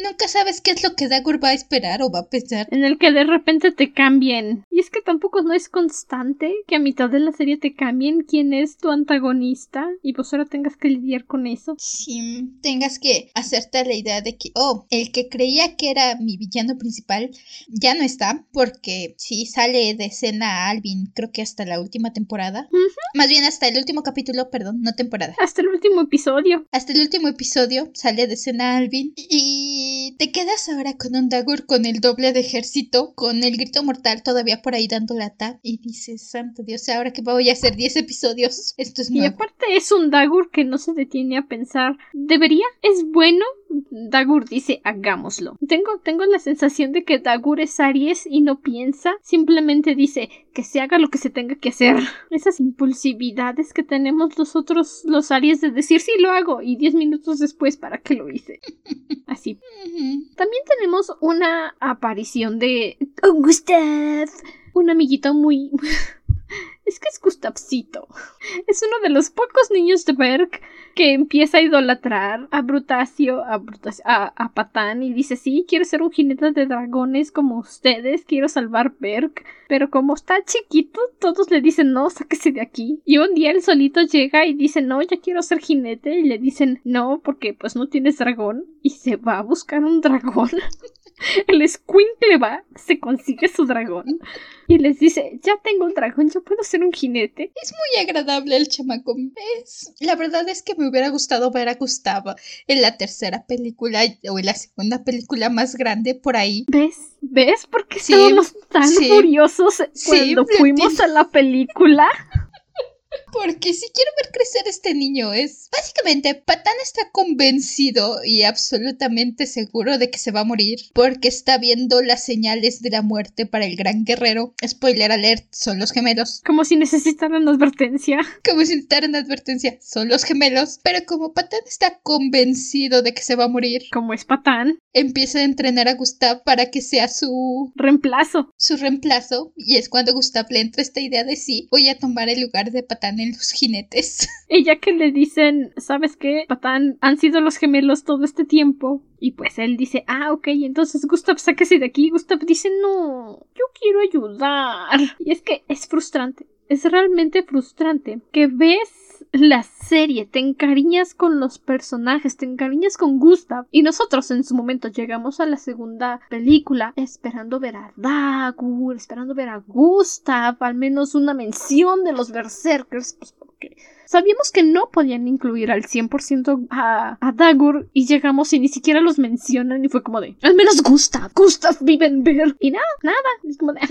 Nunca sabes qué es lo que Dagur va a esperar o va a pensar. En el que de repente te cambien. Y es que tampoco no es constante que a mitad de la serie te cambien quién es tu antagonista y pues ahora tengas que lidiar con eso. Sí, tengas que hacerte la idea de que, oh, el que creía que era mi villano principal ya no está porque si sale de escena Alvin, creo que hasta la última temporada. Más bien hasta el último capítulo, perdón, no temporada. Hasta el último episodio. Hasta el último episodio sale de escena Alvin y te quedas ahora con un Dagur con el doble de ejército, con el grito mortal todavía por ahí dando lata y dices, santo Dios, ahora que voy a hacer 10 episodios, esto es nuevo. Y aparte es un Dagur que no se detiene a pensar, ¿debería? ¿Es bueno? Dagur dice, hagámoslo. Tengo, tengo la sensación de que Dagur es Aries y no piensa, simplemente dice que se haga lo que se tenga que hacer. Esas impulsividades que tenemos nosotros los Aries de decir sí lo hago y diez minutos después para qué lo hice. Así. También tenemos una aparición de Gustav, un amiguito muy es que es Gustavcito. Es uno de los pocos niños de Berg que empieza a idolatrar a Brutacio, a, a, Patán y dice, sí, quiero ser un jinete de dragones como ustedes, quiero salvar Berg. Pero como está chiquito, todos le dicen, no, sáquese de aquí. Y un día él solito llega y dice, no, ya quiero ser jinete. Y le dicen, no, porque pues no tienes dragón. Y se va a buscar un dragón. El Squinkle va, se consigue su dragón y les dice, ya tengo un dragón, yo puedo ser un jinete. Es muy agradable el chamaco. Es... La verdad es que me hubiera gustado ver a Gustavo en la tercera película o en la segunda película más grande por ahí. ¿Ves? ¿Ves por qué estábamos tan furiosos cuando fuimos a la película? Porque si quiero ver crecer este niño es... Básicamente, Patán está convencido y absolutamente seguro de que se va a morir porque está viendo las señales de la muerte para el gran guerrero. Spoiler alert, son los gemelos. Como si necesitaran advertencia. Como si necesitaran advertencia, son los gemelos. Pero como Patán está convencido de que se va a morir. Como es Patán. Empieza a entrenar a Gustav para que sea su... Reemplazo. Su reemplazo. Y es cuando Gustav le entra esta idea de sí, voy a tomar el lugar de Patán en los jinetes. Y ya que le dicen, ¿sabes qué? Patán han sido los gemelos todo este tiempo. Y pues él dice, ah, ok, entonces Gustav sáquese de aquí. Gustav dice, no, yo quiero ayudar. Y es que es frustrante. Es realmente frustrante que ves la serie, te encariñas con los personajes, te encariñas con Gustav. Y nosotros en su momento llegamos a la segunda película esperando ver a Dagur, esperando ver a Gustav, al menos una mención de los Berserkers, pues Sabíamos que no podían incluir al 100% a, a Dagur y llegamos y ni siquiera los mencionan y fue como de, al menos Gustav, Gustav vive en ver. Y nada, nada. Es como de,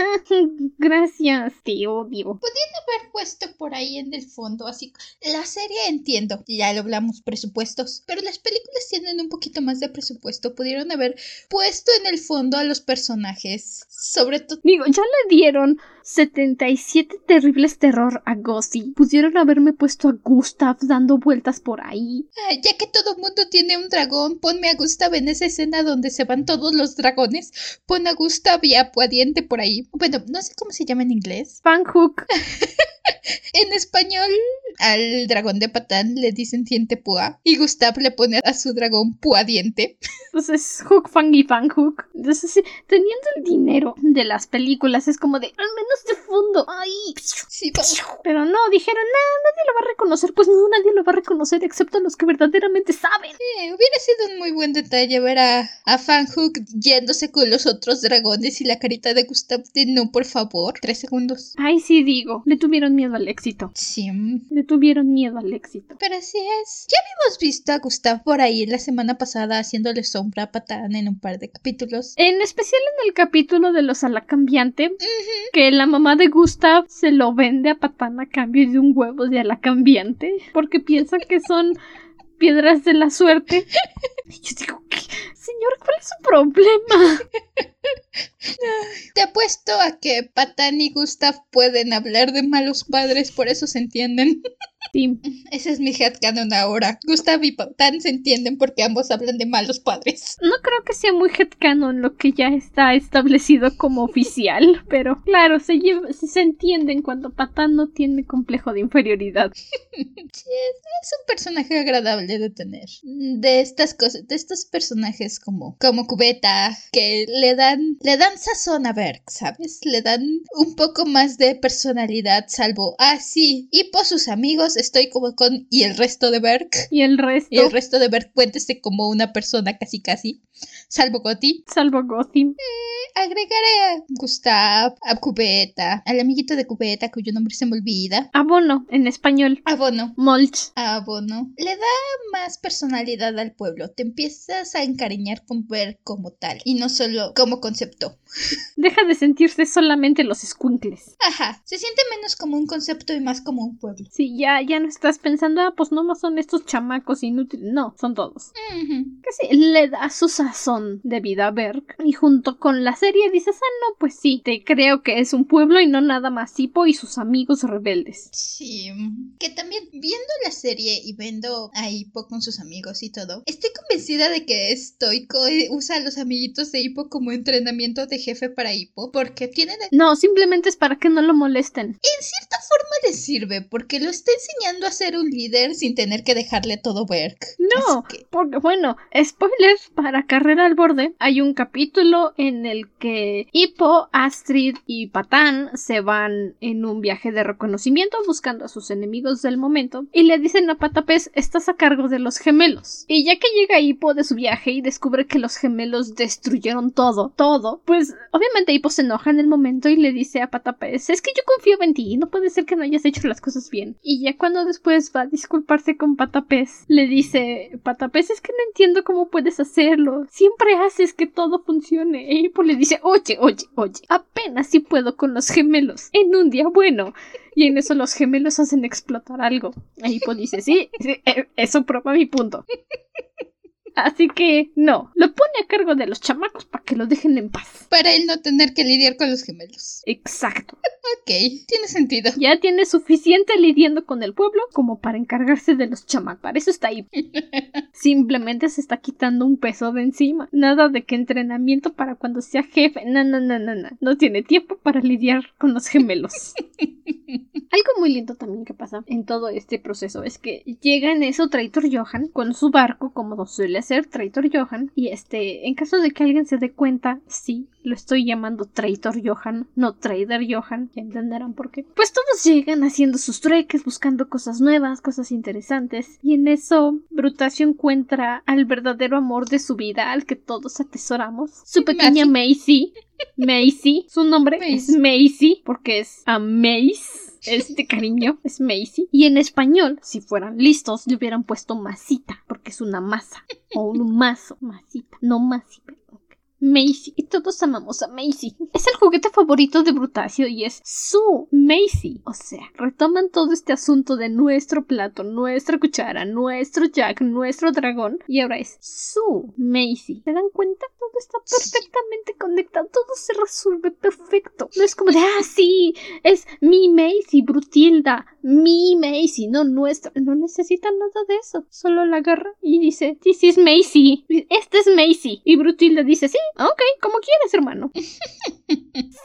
gracias, tío, digo. Podrían haber puesto por ahí en el fondo, así, la serie entiendo, ya lo hablamos presupuestos, pero las películas tienen un poquito más de presupuesto. Pudieron haber puesto en el fondo a los personajes, sobre todo. Digo, ya le dieron 77 terribles terror a Gothy. Pudieron haberme puesto a Gustav dando vueltas por ahí. Ah, ya que todo mundo tiene un dragón, ponme a Gustav en esa escena donde se van todos los dragones. Pon a Gustav y a Puadiente por ahí. Bueno, no sé cómo se llama en inglés. Fanhook. En español, al dragón de Patán le dicen diente púa y Gustav le pone a su dragón púa diente. Entonces, Hook, Fang y Fan Hook. Entonces, sí, teniendo el dinero de las películas, es como de, al menos de fondo. ¡Ay! Sí, pa- Pero no, dijeron, nadie lo va a reconocer. Pues no, nadie lo va a reconocer excepto los que verdaderamente saben. eh, hubiera sido un muy buen detalle ver a, a Fanhook yéndose con los otros dragones y la carita de Gustav de no, por favor. Tres segundos. Ay, sí digo, le tuvieron miedo al éxito. Sí. Le tuvieron miedo al éxito. Pero así es. Ya habíamos visto a Gustav por ahí la semana pasada haciéndole sombra a Patán en un par de capítulos. En especial en el capítulo de los alacambiante, que la mamá de Gustav se lo vende a Patán a cambio de un huevo de alacambiante, porque piensa que son piedras de la suerte. Y yo digo, ¿qué? Señor, ¿cuál es su problema? Te apuesto a que Patán y Gustav pueden hablar de malos padres, por eso se entienden. Sí, Ese es mi headcanon ahora. Gustav y Patán se entienden porque ambos hablan de malos padres. no creo que sea muy headcanon lo que ya está establecido como oficial, pero claro, se, lleva- se entienden cuando Patán no tiene complejo de inferioridad. Sí, es, un personaje agradable de tener. De estas cosas, de estos personajes como, como Cubeta, que le dan, le dan sazón a Berg, ¿sabes? Le dan un poco más de personalidad, salvo, ah, sí, y por sus amigos estoy como con, y el resto de Berg. Y el resto, Y el resto de Berg cuéntese como una persona casi casi, salvo Goti. salvo Gotham. Agregaré a Gustav, a Cubeta, al amiguito de Cubeta cuyo nombre se me olvida. Abono, en español. Abono. Mulch. Abono. Le da más personalidad al pueblo. Te empiezas a encariñar con Berg como tal y no solo como concepto. Deja de sentirse solamente los squinkles. Ajá, se siente menos como un concepto y más como un pueblo. Sí, ya, ya no estás pensando, ah, pues nomás son estos chamacos inútiles. No, son todos. Que sí, le da su sazón de vida a Berg. Y junto con la serie dices, ah, no, pues sí, te creo que es un pueblo y no nada más Hippo y sus amigos rebeldes. Sí, que también viendo la serie y viendo a Hippo con sus amigos y todo, estoy convencida de que Stoico eh, usa a los amiguitos de Hippo como entrenamiento de jefe para Hippo porque tienen No, simplemente es para que no lo molesten. en cierta forma le sirve porque lo está enseñando a ser un líder sin tener que dejarle todo Berg. No, que- porque bueno, spoiler para Carrera al Borde, hay un capítulo en el que Hippo, Astrid y Patán se van en un viaje de reconocimiento buscando a sus enemigos del momento y le dicen a Patapés, estás a cargo de los gemelos. Y ya que llega Hippo de su viaje y descubre que los gemelos destruyeron todo, todo, pues obviamente Hippo se enoja en el momento y le dice a Patapés, es que yo confío en ti, no puede ser que no hayas hecho las cosas bien. Y ya cuando después va a disculparse con Patapés, le dice, Patapés, es que no entiendo cómo puedes hacerlo, siempre haces que todo funcione. E Hippo le dice, oye, oye, oye, apenas si puedo con los gemelos, en un día bueno. Y en eso los gemelos hacen explotar algo. E Hippo dice, sí, sí, eh, eso prueba mi punto. Así que no, lo pone a cargo de los chamacos para que lo dejen en paz. Para él no tener que lidiar con los gemelos. Exacto. Ok, tiene sentido. Ya tiene suficiente lidiando con el pueblo como para encargarse de los chamacos. Para eso está ahí. Simplemente se está quitando un peso de encima. Nada de que entrenamiento para cuando sea jefe. No, no, no, no, no. No tiene tiempo para lidiar con los gemelos. Algo muy lindo también que pasa en todo este proceso es que llega en eso Traitor Johan con su barco, como suele hacer Traitor Johan, y este, en caso de que alguien se dé cuenta, sí, lo estoy llamando Traitor Johan, no Trader Johan, ya entenderán por qué. Pues todos llegan haciendo sus treques, buscando cosas nuevas, cosas interesantes, y en eso Brutacio encuentra al verdadero amor de su vida, al que todos atesoramos, su pequeña Macy. Macy, su nombre es Macy, porque es a Mace. Es de cariño, es Macy. Y en español, si fueran listos, le hubieran puesto masita, porque es una masa. O un mazo, masita. No masi, pero ok. Macy. Y todos amamos a Macy. Es el juguete favorito de Brutacio y es su Macy. O sea, retoman todo este asunto de nuestro plato, nuestra cuchara, nuestro Jack, nuestro dragón. Y ahora es su Macy. ¿Se dan cuenta? Todo está perfectamente conectado. Todo se resuelve perfecto. No es como de, ah, sí, es mi Macy, Brutilda. Mi Macy, no nuestra. No necesita nada de eso. Solo la agarra y dice, this is Macy. Este es Macy. Y Brutilda dice, sí, ok, como quieres, hermano.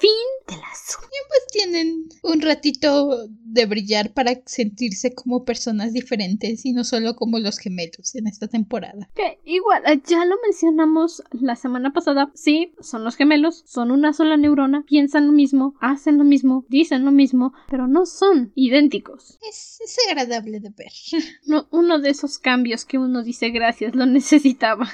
fin de la Y pues tienen un ratito de brillar para sentirse como personas diferentes y no solo como los gemelos en esta temporada. Que igual, eh, ya lo mencionamos la semana pasada. Sí, son los gemelos, son una sola neurona, piensan lo mismo, hacen lo mismo, dicen lo mismo, pero no son idénticos. Es, es agradable de ver. No, uno de esos cambios que uno dice gracias, lo necesitaba.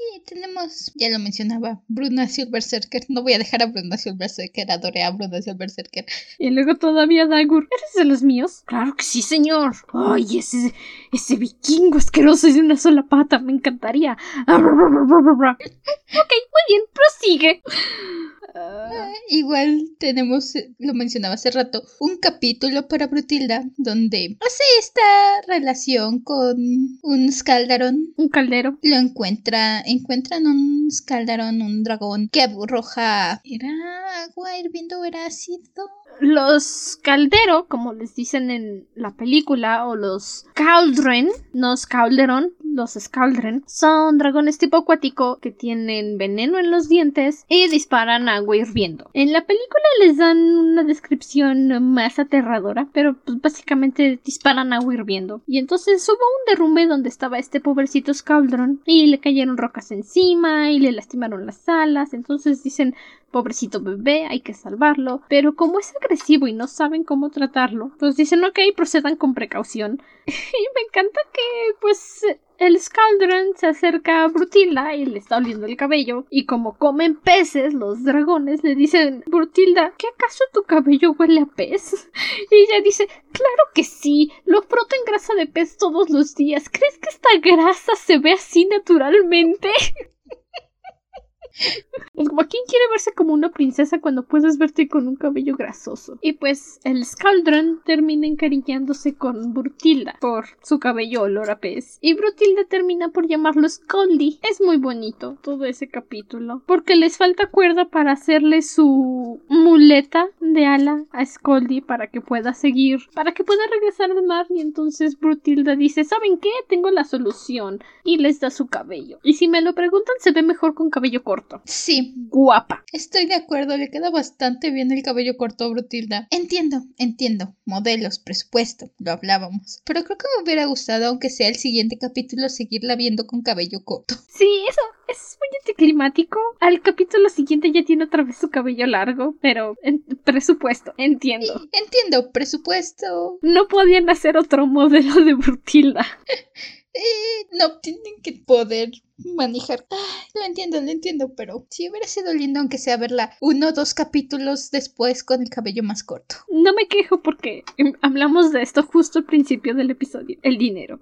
Y tenemos, ya lo mencionaba, Bruna Silverserker. No voy a dejar a Bruna Silverserker, adoré a Bruna Silverserker. Y luego todavía Dagur. ¿Eres de los míos? Claro que sí, señor. Ay, ese, ese vikingo asqueroso y de una sola pata, me encantaría. ok, muy bien, prosigue. Ah, igual tenemos, lo mencionaba hace rato, un capítulo para Brutilda donde hace esta relación con un Scaldaron. Un caldero. Lo encuentra, encuentran un Scaldaron, un dragón que arroja. ¿Era agua hirviendo era ácido? Los caldero, como les dicen en la película, o los cauldron, no Scalderon, los Scaldren, son dragones tipo acuático que tienen veneno en los dientes y disparan agua hirviendo. En la película les dan una descripción más aterradora, pero pues básicamente disparan agua hirviendo. Y entonces hubo un derrumbe donde estaba este pobrecito Scaldron y le cayeron rocas encima y le lastimaron las alas. Entonces dicen, pobrecito bebé, hay que salvarlo. Pero como es agresivo y no saben cómo tratarlo, pues dicen, ok, procedan con precaución. y me encanta que, pues, el Scaldron se acerca a Brutilda y le está oliendo el cabello. Y como comen peces, los dragones le dicen, Brutilda, ¿qué acaso tu cabello huele a pez? Y ella dice, claro que sí, lo froto en grasa de pez todos los días. ¿Crees que esta grasa se ve así naturalmente? Es ¿quién quiere verse como una princesa cuando puedes verte con un cabello grasoso? Y pues el Scaldron termina encariñándose con Brutilda por su cabello olor a pez. Y Brutilda termina por llamarlo Scaldy. Es muy bonito todo ese capítulo. Porque les falta cuerda para hacerle su muleta de ala a Scaldy para que pueda seguir, para que pueda regresar al mar. Y entonces Brutilda dice, ¿saben qué? Tengo la solución. Y les da su cabello. Y si me lo preguntan, se ve mejor con cabello corto. Sí. Guapa. Estoy de acuerdo, le queda bastante bien el cabello corto a Brutilda. Entiendo, entiendo. Modelos, presupuesto, lo hablábamos. Pero creo que me hubiera gustado, aunque sea el siguiente capítulo, seguirla viendo con cabello corto. Sí, eso es muy anticlimático. Al capítulo siguiente ya tiene otra vez su cabello largo, pero en presupuesto, entiendo. entiendo, presupuesto. No podían hacer otro modelo de Brutilda. Eh, no tienen que poder manejar. lo entiendo, lo entiendo, pero si hubiera sido lindo aunque sea verla uno o dos capítulos después con el cabello más corto. No me quejo porque hablamos de esto justo al principio del episodio, el dinero.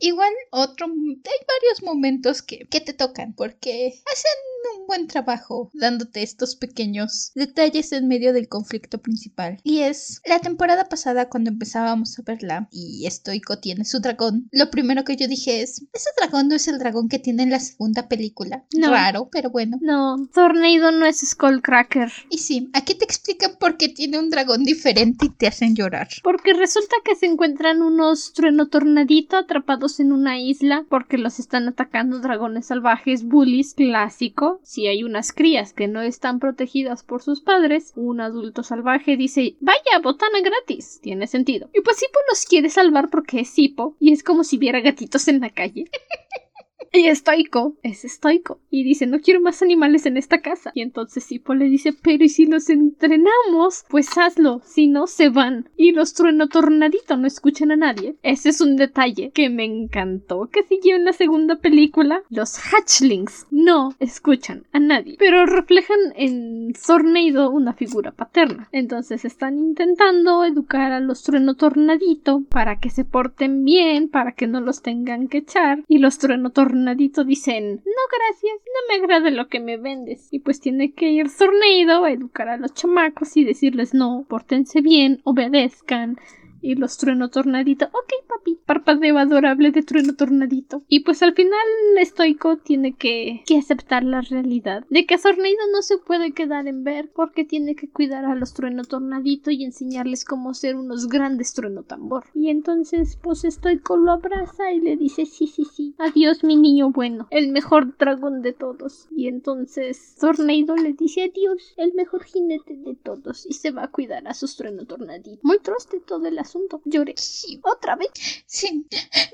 Igual otro, hay varios momentos que, que te tocan porque hacen un buen trabajo dándote estos pequeños detalles en medio del conflicto principal. Y es la temporada pasada cuando empezábamos a verla y Stoico tiene su dragón. Lo primero que yo dije es, ese dragón no es el dragón que tiene en la segunda película. No. Raro, pero bueno. No, Tornado no es Skullcracker. Y sí, aquí te explican por qué tiene un dragón diferente y te hacen llorar. Porque resulta que se encuentran unos trueno tornadito atrapados en una isla porque los están atacando dragones salvajes bullies clásico. Si hay unas crías que no están protegidas por sus padres, un adulto salvaje dice, vaya, botana gratis. Tiene sentido. Y pues Sipo los quiere salvar porque es Sipo y es como si viera gatitos en la calle. Y estoico, es estoico. Y dice, no quiero más animales en esta casa. Y entonces Sipo le dice, pero ¿y si los entrenamos? Pues hazlo, si no se van. Y los trueno tornadito no escuchan a nadie. Ese es un detalle que me encantó que siguió en la segunda película. Los hatchlings no escuchan a nadie. Pero reflejan en Tornado una figura paterna. Entonces están intentando educar a los trueno tornadito para que se porten bien, para que no los tengan que echar. Y los trueno tornadito Dicen, no gracias, no me agrada lo que me vendes. Y pues tiene que ir Tornado a educar a los chamacos y decirles no, pórtense bien, obedezcan, y los trueno tornadito. Ok, papi. Parpadeo adorable de trueno tornadito. Y pues al final Estoico tiene que, que aceptar la realidad de que Sorneido no se puede quedar en ver porque tiene que cuidar a los trueno tornadito y enseñarles cómo ser unos grandes trueno tambor. Y entonces pues Estoico lo abraza y le dice sí, sí, sí. Adiós mi niño bueno, el mejor dragón de todos. Y entonces Tornado le dice adiós, el mejor jinete de todos y se va a cuidar a sus trueno tornadito. Muy troste todo el asunto. Lloré. Sí, ¿Otra vez? sí.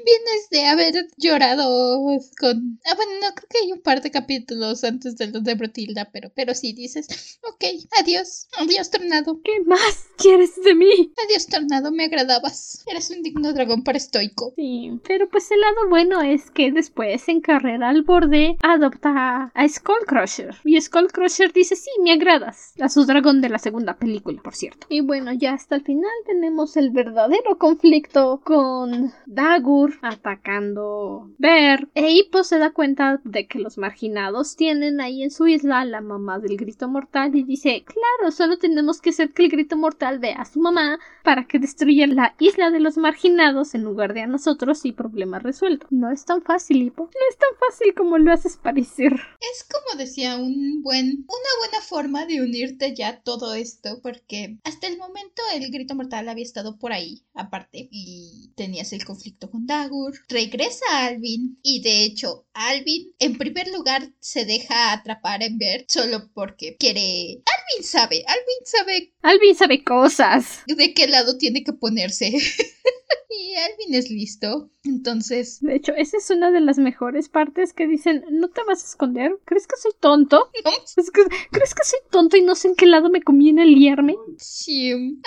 Vienes de haber llorado con... Ah, bueno, no, creo que hay un par de capítulos antes de los de Brotilda, pero, pero sí dices, ok, adiós, adiós, Tornado. ¿Qué más quieres de mí? Adiós, Tornado, me agradabas. Eres un digno dragón para estoico. Sí, pero pues el lado bueno es que después en Carrera al Borde adopta a Skullcrusher. Y Skullcrusher dice, sí, me agradas. A su dragón de la segunda película, por cierto. Y bueno, ya hasta el final tenemos el verdadero conflicto con Dagur atacando Ver. E Hippo se da cuenta de que los marginados tienen ahí en su isla a la mamá del grito mortal y dice, claro, solo tenemos que hacer que el grito mortal vea a su mamá para que destruya la isla de los marginados en lugar de a nosotros y problema resuelto. No es tan fácil, Hippo. No es tan fácil como lo haces parecer. Es como decía un buen, una buena forma de unirte ya todo esto, porque hasta el momento el grito mortal había estado por ahí, aparte, y tenías el conflicto con Dagur. Regresa Alvin, y de hecho, Alvin, en primer lugar, se deja atrapar en Bert solo porque quiere. Alvin sabe, Alvin sabe Alvin sabe cosas. de qué lado tiene que ponerse. y Alvin es listo. Entonces, De hecho, esa es una de las mejores partes que dicen, ¿no te vas a esconder? ¿Crees que soy tonto? no, Es que- ¿Crees que soy tonto y no sé en qué lado me conviene liarme? Sí, Alvin,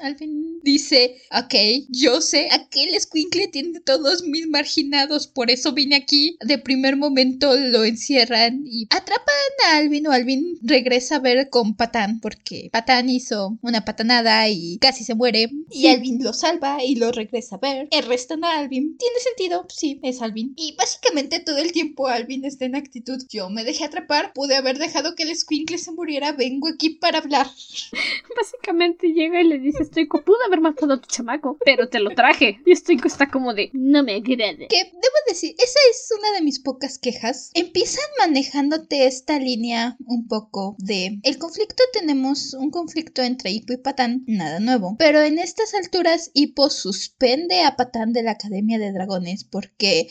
Alvin dice, ok, yo sé, aquel escuincle tiene todos mis marginados, por eso vine aquí. De primer momento lo encierran y atrapan a Alvin o Alvin regresa a ver con Patán, porque Patán hizo una patanada y casi se muere. Y. Alvin lo salva y lo regresa a ver. Arrestan a Alvin. Tiene sentido, sí, es Alvin. Y básicamente todo el tiempo Alvin está en actitud. Yo me dejé atrapar, pude haber dejado que el escuincle se muriera, vengo aquí para hablar. Básicamente llega y le dice, Stoico, pude haber matado a tu chamaco, pero te lo traje. Y Stoico está como de, no me agrade. Que debo decir, esa es una de mis pocas quejas. Empiezan manejándote esta línea un poco de el conflicto tenemos un conflicto entre Hippo y Patán, nada nuevo. Pero en estas alturas Hippo suspende a Patán de la Academia de Dragones porque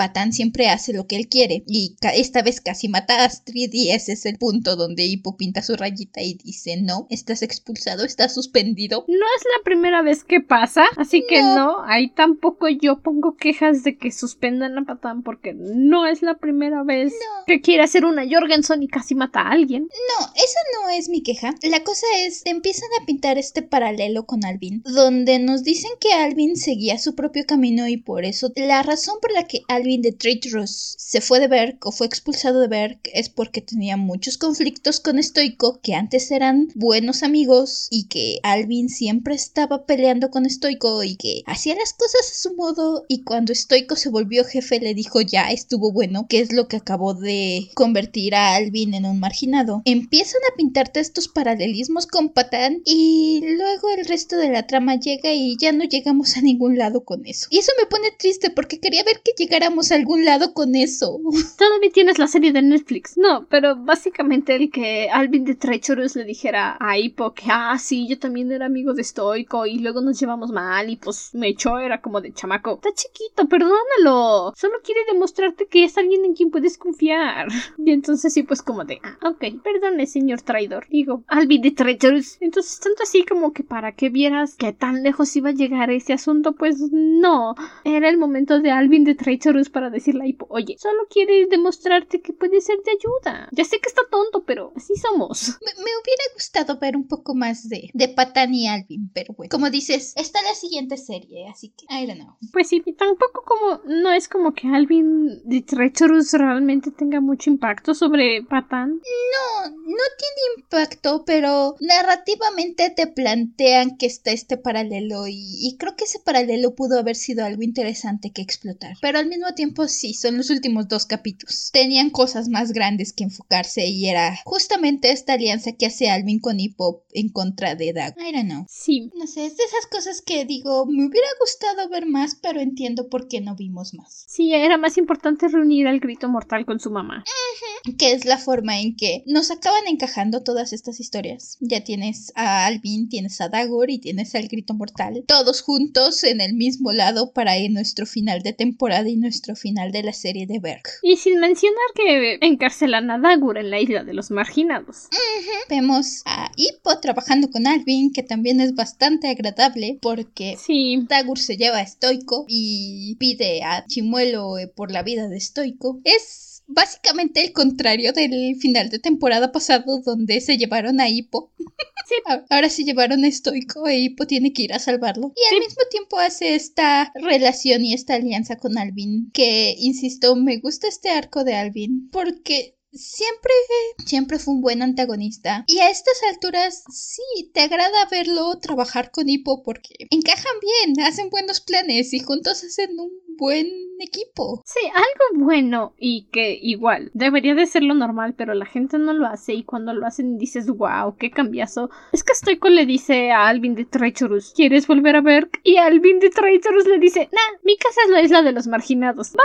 Patán siempre hace lo que él quiere y esta vez casi mata a Astrid y ese es el punto donde Hippo pinta su rayita y dice no, estás expulsado, estás suspendido. No es la primera vez que pasa, así que No. ahí tampoco yo pongo quejas de que suspendan a Patán porque no es la primera vez No. que quiere hacer una Jorgensen y casi mata a alguien. No, esa no es mi queja. La cosa es, empiezan a pintar este paralelo con Alvin, donde nos dicen que Alvin seguía su propio camino y por eso la razón por la que Alvin de Traitorous se fue de Berk o fue expulsado de Berk es porque tenía muchos conflictos con Stoico que antes eran buenos amigos y que Alvin siempre estaba peleando con Stoico y que hacía las cosas a su modo y cuando Stoico se volvió jefe le dijo ya estuvo bueno, que es lo que acabó de convertir a Alvin en un marginado. Empiezan a pintarte estos paralelismos con Patán y luego el resto de la trama llega y ya no llegamos a ningún lado con eso. Y eso me pone triste porque quería ver que llegáramos algún lado con eso. Todavía tienes la serie de Netflix. No, pero básicamente el que Alvin de Treacherous le dijera a Hippo que, ah, sí, yo también era amigo de Stoico y luego nos llevamos mal y pues me echó, era como de chamaco. Está chiquito, perdónalo. Solo quiere demostrarte que es alguien en quien puedes confiar. Y entonces sí, pues como de, ah, ok, perdone, señor traidor. Digo, Alvin de Treacherous. Entonces, tanto así como que para que vieras que tan lejos iba a llegar ese asunto, pues no. Era el momento de Alvin de Para decirle a Hippo, oye, solo quiere demostrarte que puede ser de ayuda. Ya sé que está tonto, pero así somos. Me, me hubiera gustado ver un poco más de, de Patán y Alvin, pero bueno. Como dices, está la siguiente serie, así que I don't know. Pues sí, y tampoco como, no es como que Alvin de Traitorous realmente tenga mucho impacto sobre Patán. No, no tiene impacto, pero narrativamente te plantean que está este paralelo y, y creo que ese paralelo pudo haber sido algo interesante que explotar. Pero al mismo tiempo sí, son los últimos dos capítulos. Tenían cosas más grandes que enfocarse y era justamente esta alianza que hace Alvin con Hippo en contra de Dag. I don't know. Sí. No sé, es de esas cosas que digo, me hubiera gustado ver más, pero entiendo por qué no vimos más. Sí, era más importante reunir al grito mortal con su mamá. Que es la forma en que nos acaban encajando todas estas historias. Ya tienes a Alvin, tienes a Dagur y tienes al grito mortal. Todos juntos en el mismo lado para nuestro final de temporada y nuestro final de la serie de Berg. Y sin mencionar que encarcelan a Dagur en la isla de los marginados. Vemos a Hippo trabajando con Alvin, que también es bastante agradable porque Sí. Dagur se lleva a Stoico y pide a Chimuelo eh, por la vida de Stoico. Es básicamente el contrario del final de temporada pasado donde se llevaron a Hippo. Sí. Ahora se llevaron a Stoico e Hippo tiene que ir a salvarlo. Y al Sí. mismo tiempo hace esta relación y esta alianza con Alvin. Que, insisto, me gusta este arco de Alvin porque siempre, siempre fue un buen antagonista. Y a estas alturas sí, te agrada verlo trabajar con Hippo porque encajan bien, hacen buenos planes y juntos hacen un buen equipo. Sí, algo bueno y que igual debería de ser lo normal, pero la gente no lo hace y cuando lo hacen dices, wow, qué cambiazo. Es que Stoico le dice a Alvin de Treacherous, ¿quieres volver a ver? Y Alvin de Treacherous le dice, nah, mi casa es la isla de los marginados. Bye.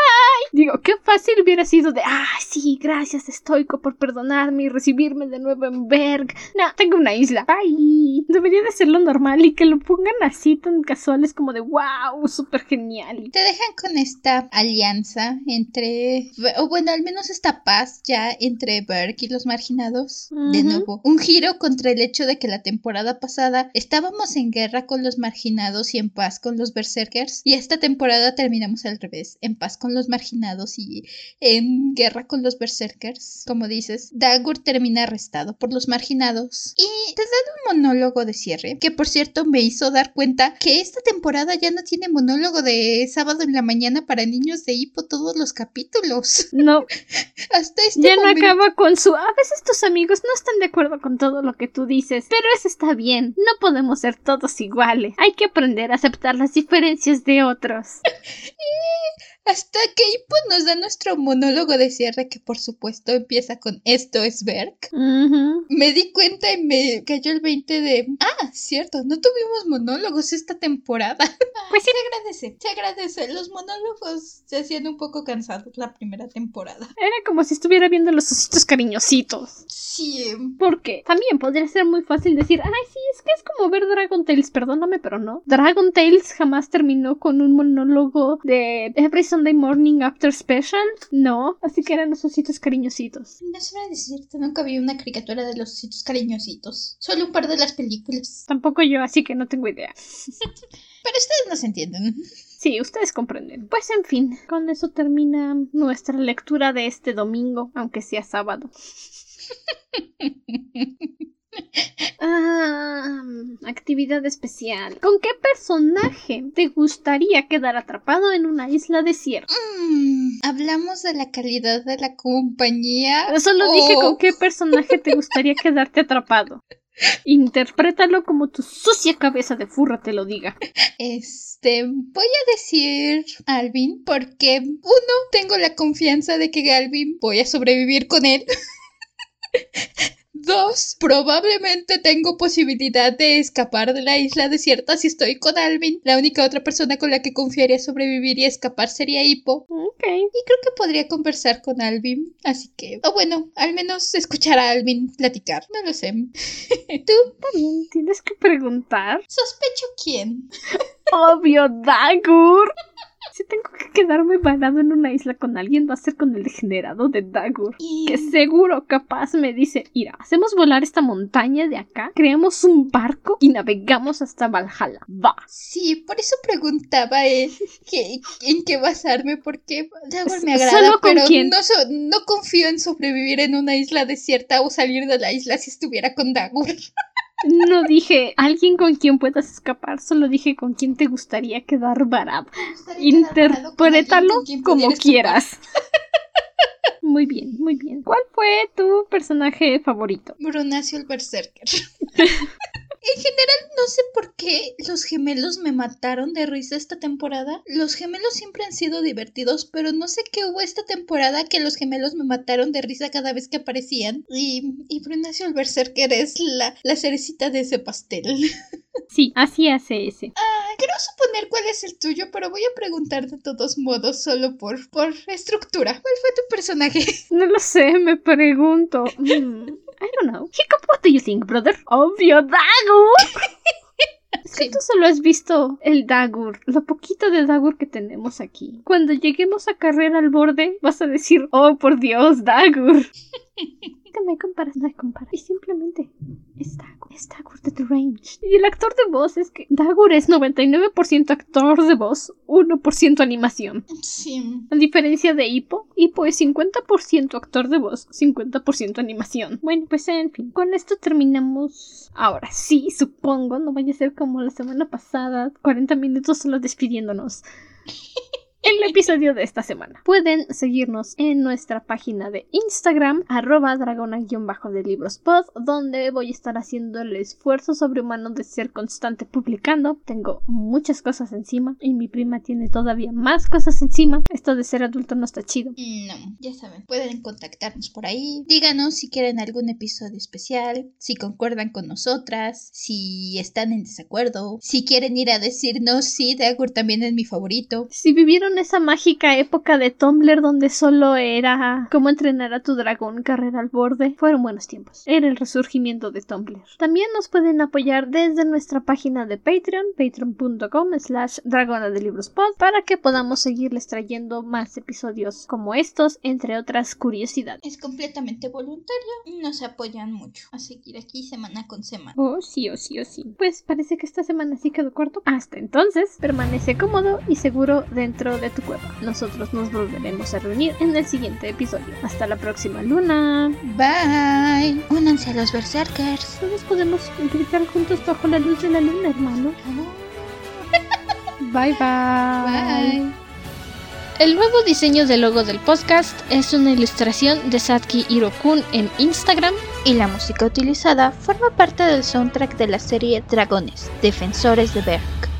Digo, qué fácil hubiera sido de, ah, sí, gracias Stoico por perdonarme y recibirme de nuevo en Berg. No, tengo una isla. Bye. Debería de ser lo normal y que lo pongan así tan casuales como de, wow, súper genial. Te dejan con esta alianza entre, o bueno, al menos esta paz ya entre Berg y los marginados. De nuevo, un giro contra el hecho de que la temporada pasada estábamos en guerra con los marginados y en paz con los berserkers. Y esta temporada terminamos al revés, en paz con los marginados y en guerra con los berserkers. Como dices, Dagur termina arrestado por los marginados. Y te dan un monólogo de cierre, que por cierto me hizo dar cuenta que esta temporada ya no tiene monólogo de sábado en la mañana para niños de hipo todos los capítulos. no, Hasta este Ya no momento. acaba con su... A veces tus amigos no están de acuerdo con todo lo que tú dices, pero eso está bien. No podemos ser todos iguales. Hay que aprender a aceptar las diferencias de otros. Hasta que Hippo nos da nuestro monólogo de cierre, que por supuesto empieza con Esto es. Ujú. Me di cuenta y me cayó el 20 de. Ah, cierto, no tuvimos monólogos esta temporada. Pues sí. Se agradece, se agradece. Los monólogos se hacían un poco cansados la primera temporada. Era como si estuviera viendo los ositos cariñositos. Sí. Porque también podría ser muy fácil decir, ay, sí, es que es como ver Dragon Tales, perdóname, pero no. Dragon Tales jamás terminó con un monólogo de Sunday Morning After Special. No, así que eran los ositos cariñositos. No sabré decirte, nunca vi una caricatura de los ositos cariñositos. Solo un par de las películas. Tampoco yo, así que no tengo idea. Pero ustedes no se entienden. Sí, ustedes comprenden. Pues en fin, con eso termina nuestra lectura de este domingo, aunque sea sábado. Ah, actividad especial. ¿Con qué personaje te gustaría quedar atrapado en una isla desierta? Mm, Hablamos de la calidad de la compañía. Solo dije o- con qué personaje te gustaría quedarte atrapado. Interprétalo como tu sucia cabeza de furra te lo diga. Este, voy a decir Alvin porque uno, tengo la confianza de que Alvin voy a sobrevivir con él. Dos, probablemente tengo posibilidad de escapar de la isla desierta si estoy con Alvin. La única otra persona con la que confiaría sobrevivir y escapar sería Hippo. Ok. Y creo que podría conversar con Alvin. Así que, o bueno, al menos escuchar a Alvin platicar. No lo sé. ¿Tú? Bien, tienes que preguntar. Sospecho quién. Obvio, Dagur. Si tengo que quedarme varado en una isla con alguien, va a ser con el degenerado de Dagur. Y... Que seguro capaz me dice, mira, hacemos volar esta montaña de acá, creamos un barco y navegamos hasta Valhalla. Va. Sí, por eso preguntaba eh, que- en qué basarme, porque Dagur me agrada, ¿solo con pero quién? No, so- no confío en sobrevivir en una isla desierta o salir de la isla si estuviera con Dagur. No dije alguien con quien puedas escapar, solo dije con quien te gustaría quedar varado. Interprétalo como quieras. Muy bien, muy bien. ¿Cuál fue tu personaje favorito? Brunacio el Berserker. En general, no sé por qué los gemelos me mataron de risa esta temporada. Los gemelos siempre han sido divertidos, pero no sé qué hubo esta temporada que los gemelos me mataron de risa cada vez que aparecían. Y, y Brunacio el Berserker es la, la cerecita de ese pastel. Sí, así hace ese. Ah, quiero suponer cuál es el tuyo, pero voy a preguntar de todos modos, solo por, por estructura. ¿Cuál fue tu personaje? No lo sé, me pregunto. Mm, I don't know. Hiccup, what do you think, brother? Obvio, Dagur. Es que tú solo has visto el Dagur, lo poquito de Dagur que tenemos aquí. Cuando lleguemos a carrera al borde, vas a decir, oh por Dios, Dagur. que no hay comparación, no hay comparación. Y simplemente es Dagur, es Dagur de The Range. Y el actor de voz es que Dagur es 99% actor de voz, 1% animación. Sí. A diferencia de Hippo, Hippo es 50% actor de voz, 50% animación. Bueno, pues en fin, con esto terminamos. Ahora sí, supongo, no vaya a ser como la semana pasada, 40 minutos solo despidiéndonos. el episodio de esta semana. Pueden seguirnos en nuestra página de Instagram, arroba dragona-de libros pod, donde voy a estar haciendo el esfuerzo sobrehumano de ser constante publicando. Tengo muchas cosas encima y mi prima tiene todavía más cosas encima. Esto de ser adulto no está chido. No, ya saben, pueden contactarnos por ahí. Díganos si quieren algún episodio especial, si concuerdan con nosotras, si están en desacuerdo, si quieren ir a decirnos si Dagur también es mi favorito. Si vivieron esa mágica época de Tumblr donde solo era cómo entrenar a tu dragón carrera al borde, fueron buenos tiempos. Era el resurgimiento de Tumblr. También nos pueden apoyar desde nuestra página de Patreon, patreon.com slash dragona de libros pod, para que podamos seguirles trayendo más episodios como estos, entre otras curiosidades. Es completamente voluntario y nos apoyan mucho a seguir aquí semana con semana. Oh, sí, oh, sí, oh, sí. Pues parece que esta semana sí quedó corto. Hasta entonces, permanece cómodo y seguro dentro de tu cueva. Nosotros nos volveremos a reunir en el siguiente episodio. Hasta la próxima luna. Bye. Únanse a los berserkers. Todos podemos gritar juntos bajo la luz de la luna, hermano. Bye bye. Bye. El nuevo diseño del logo del podcast es una ilustración de Satki Hirokun en Instagram. Y la música utilizada forma parte del soundtrack de la serie Dragones, Defensores de Berk.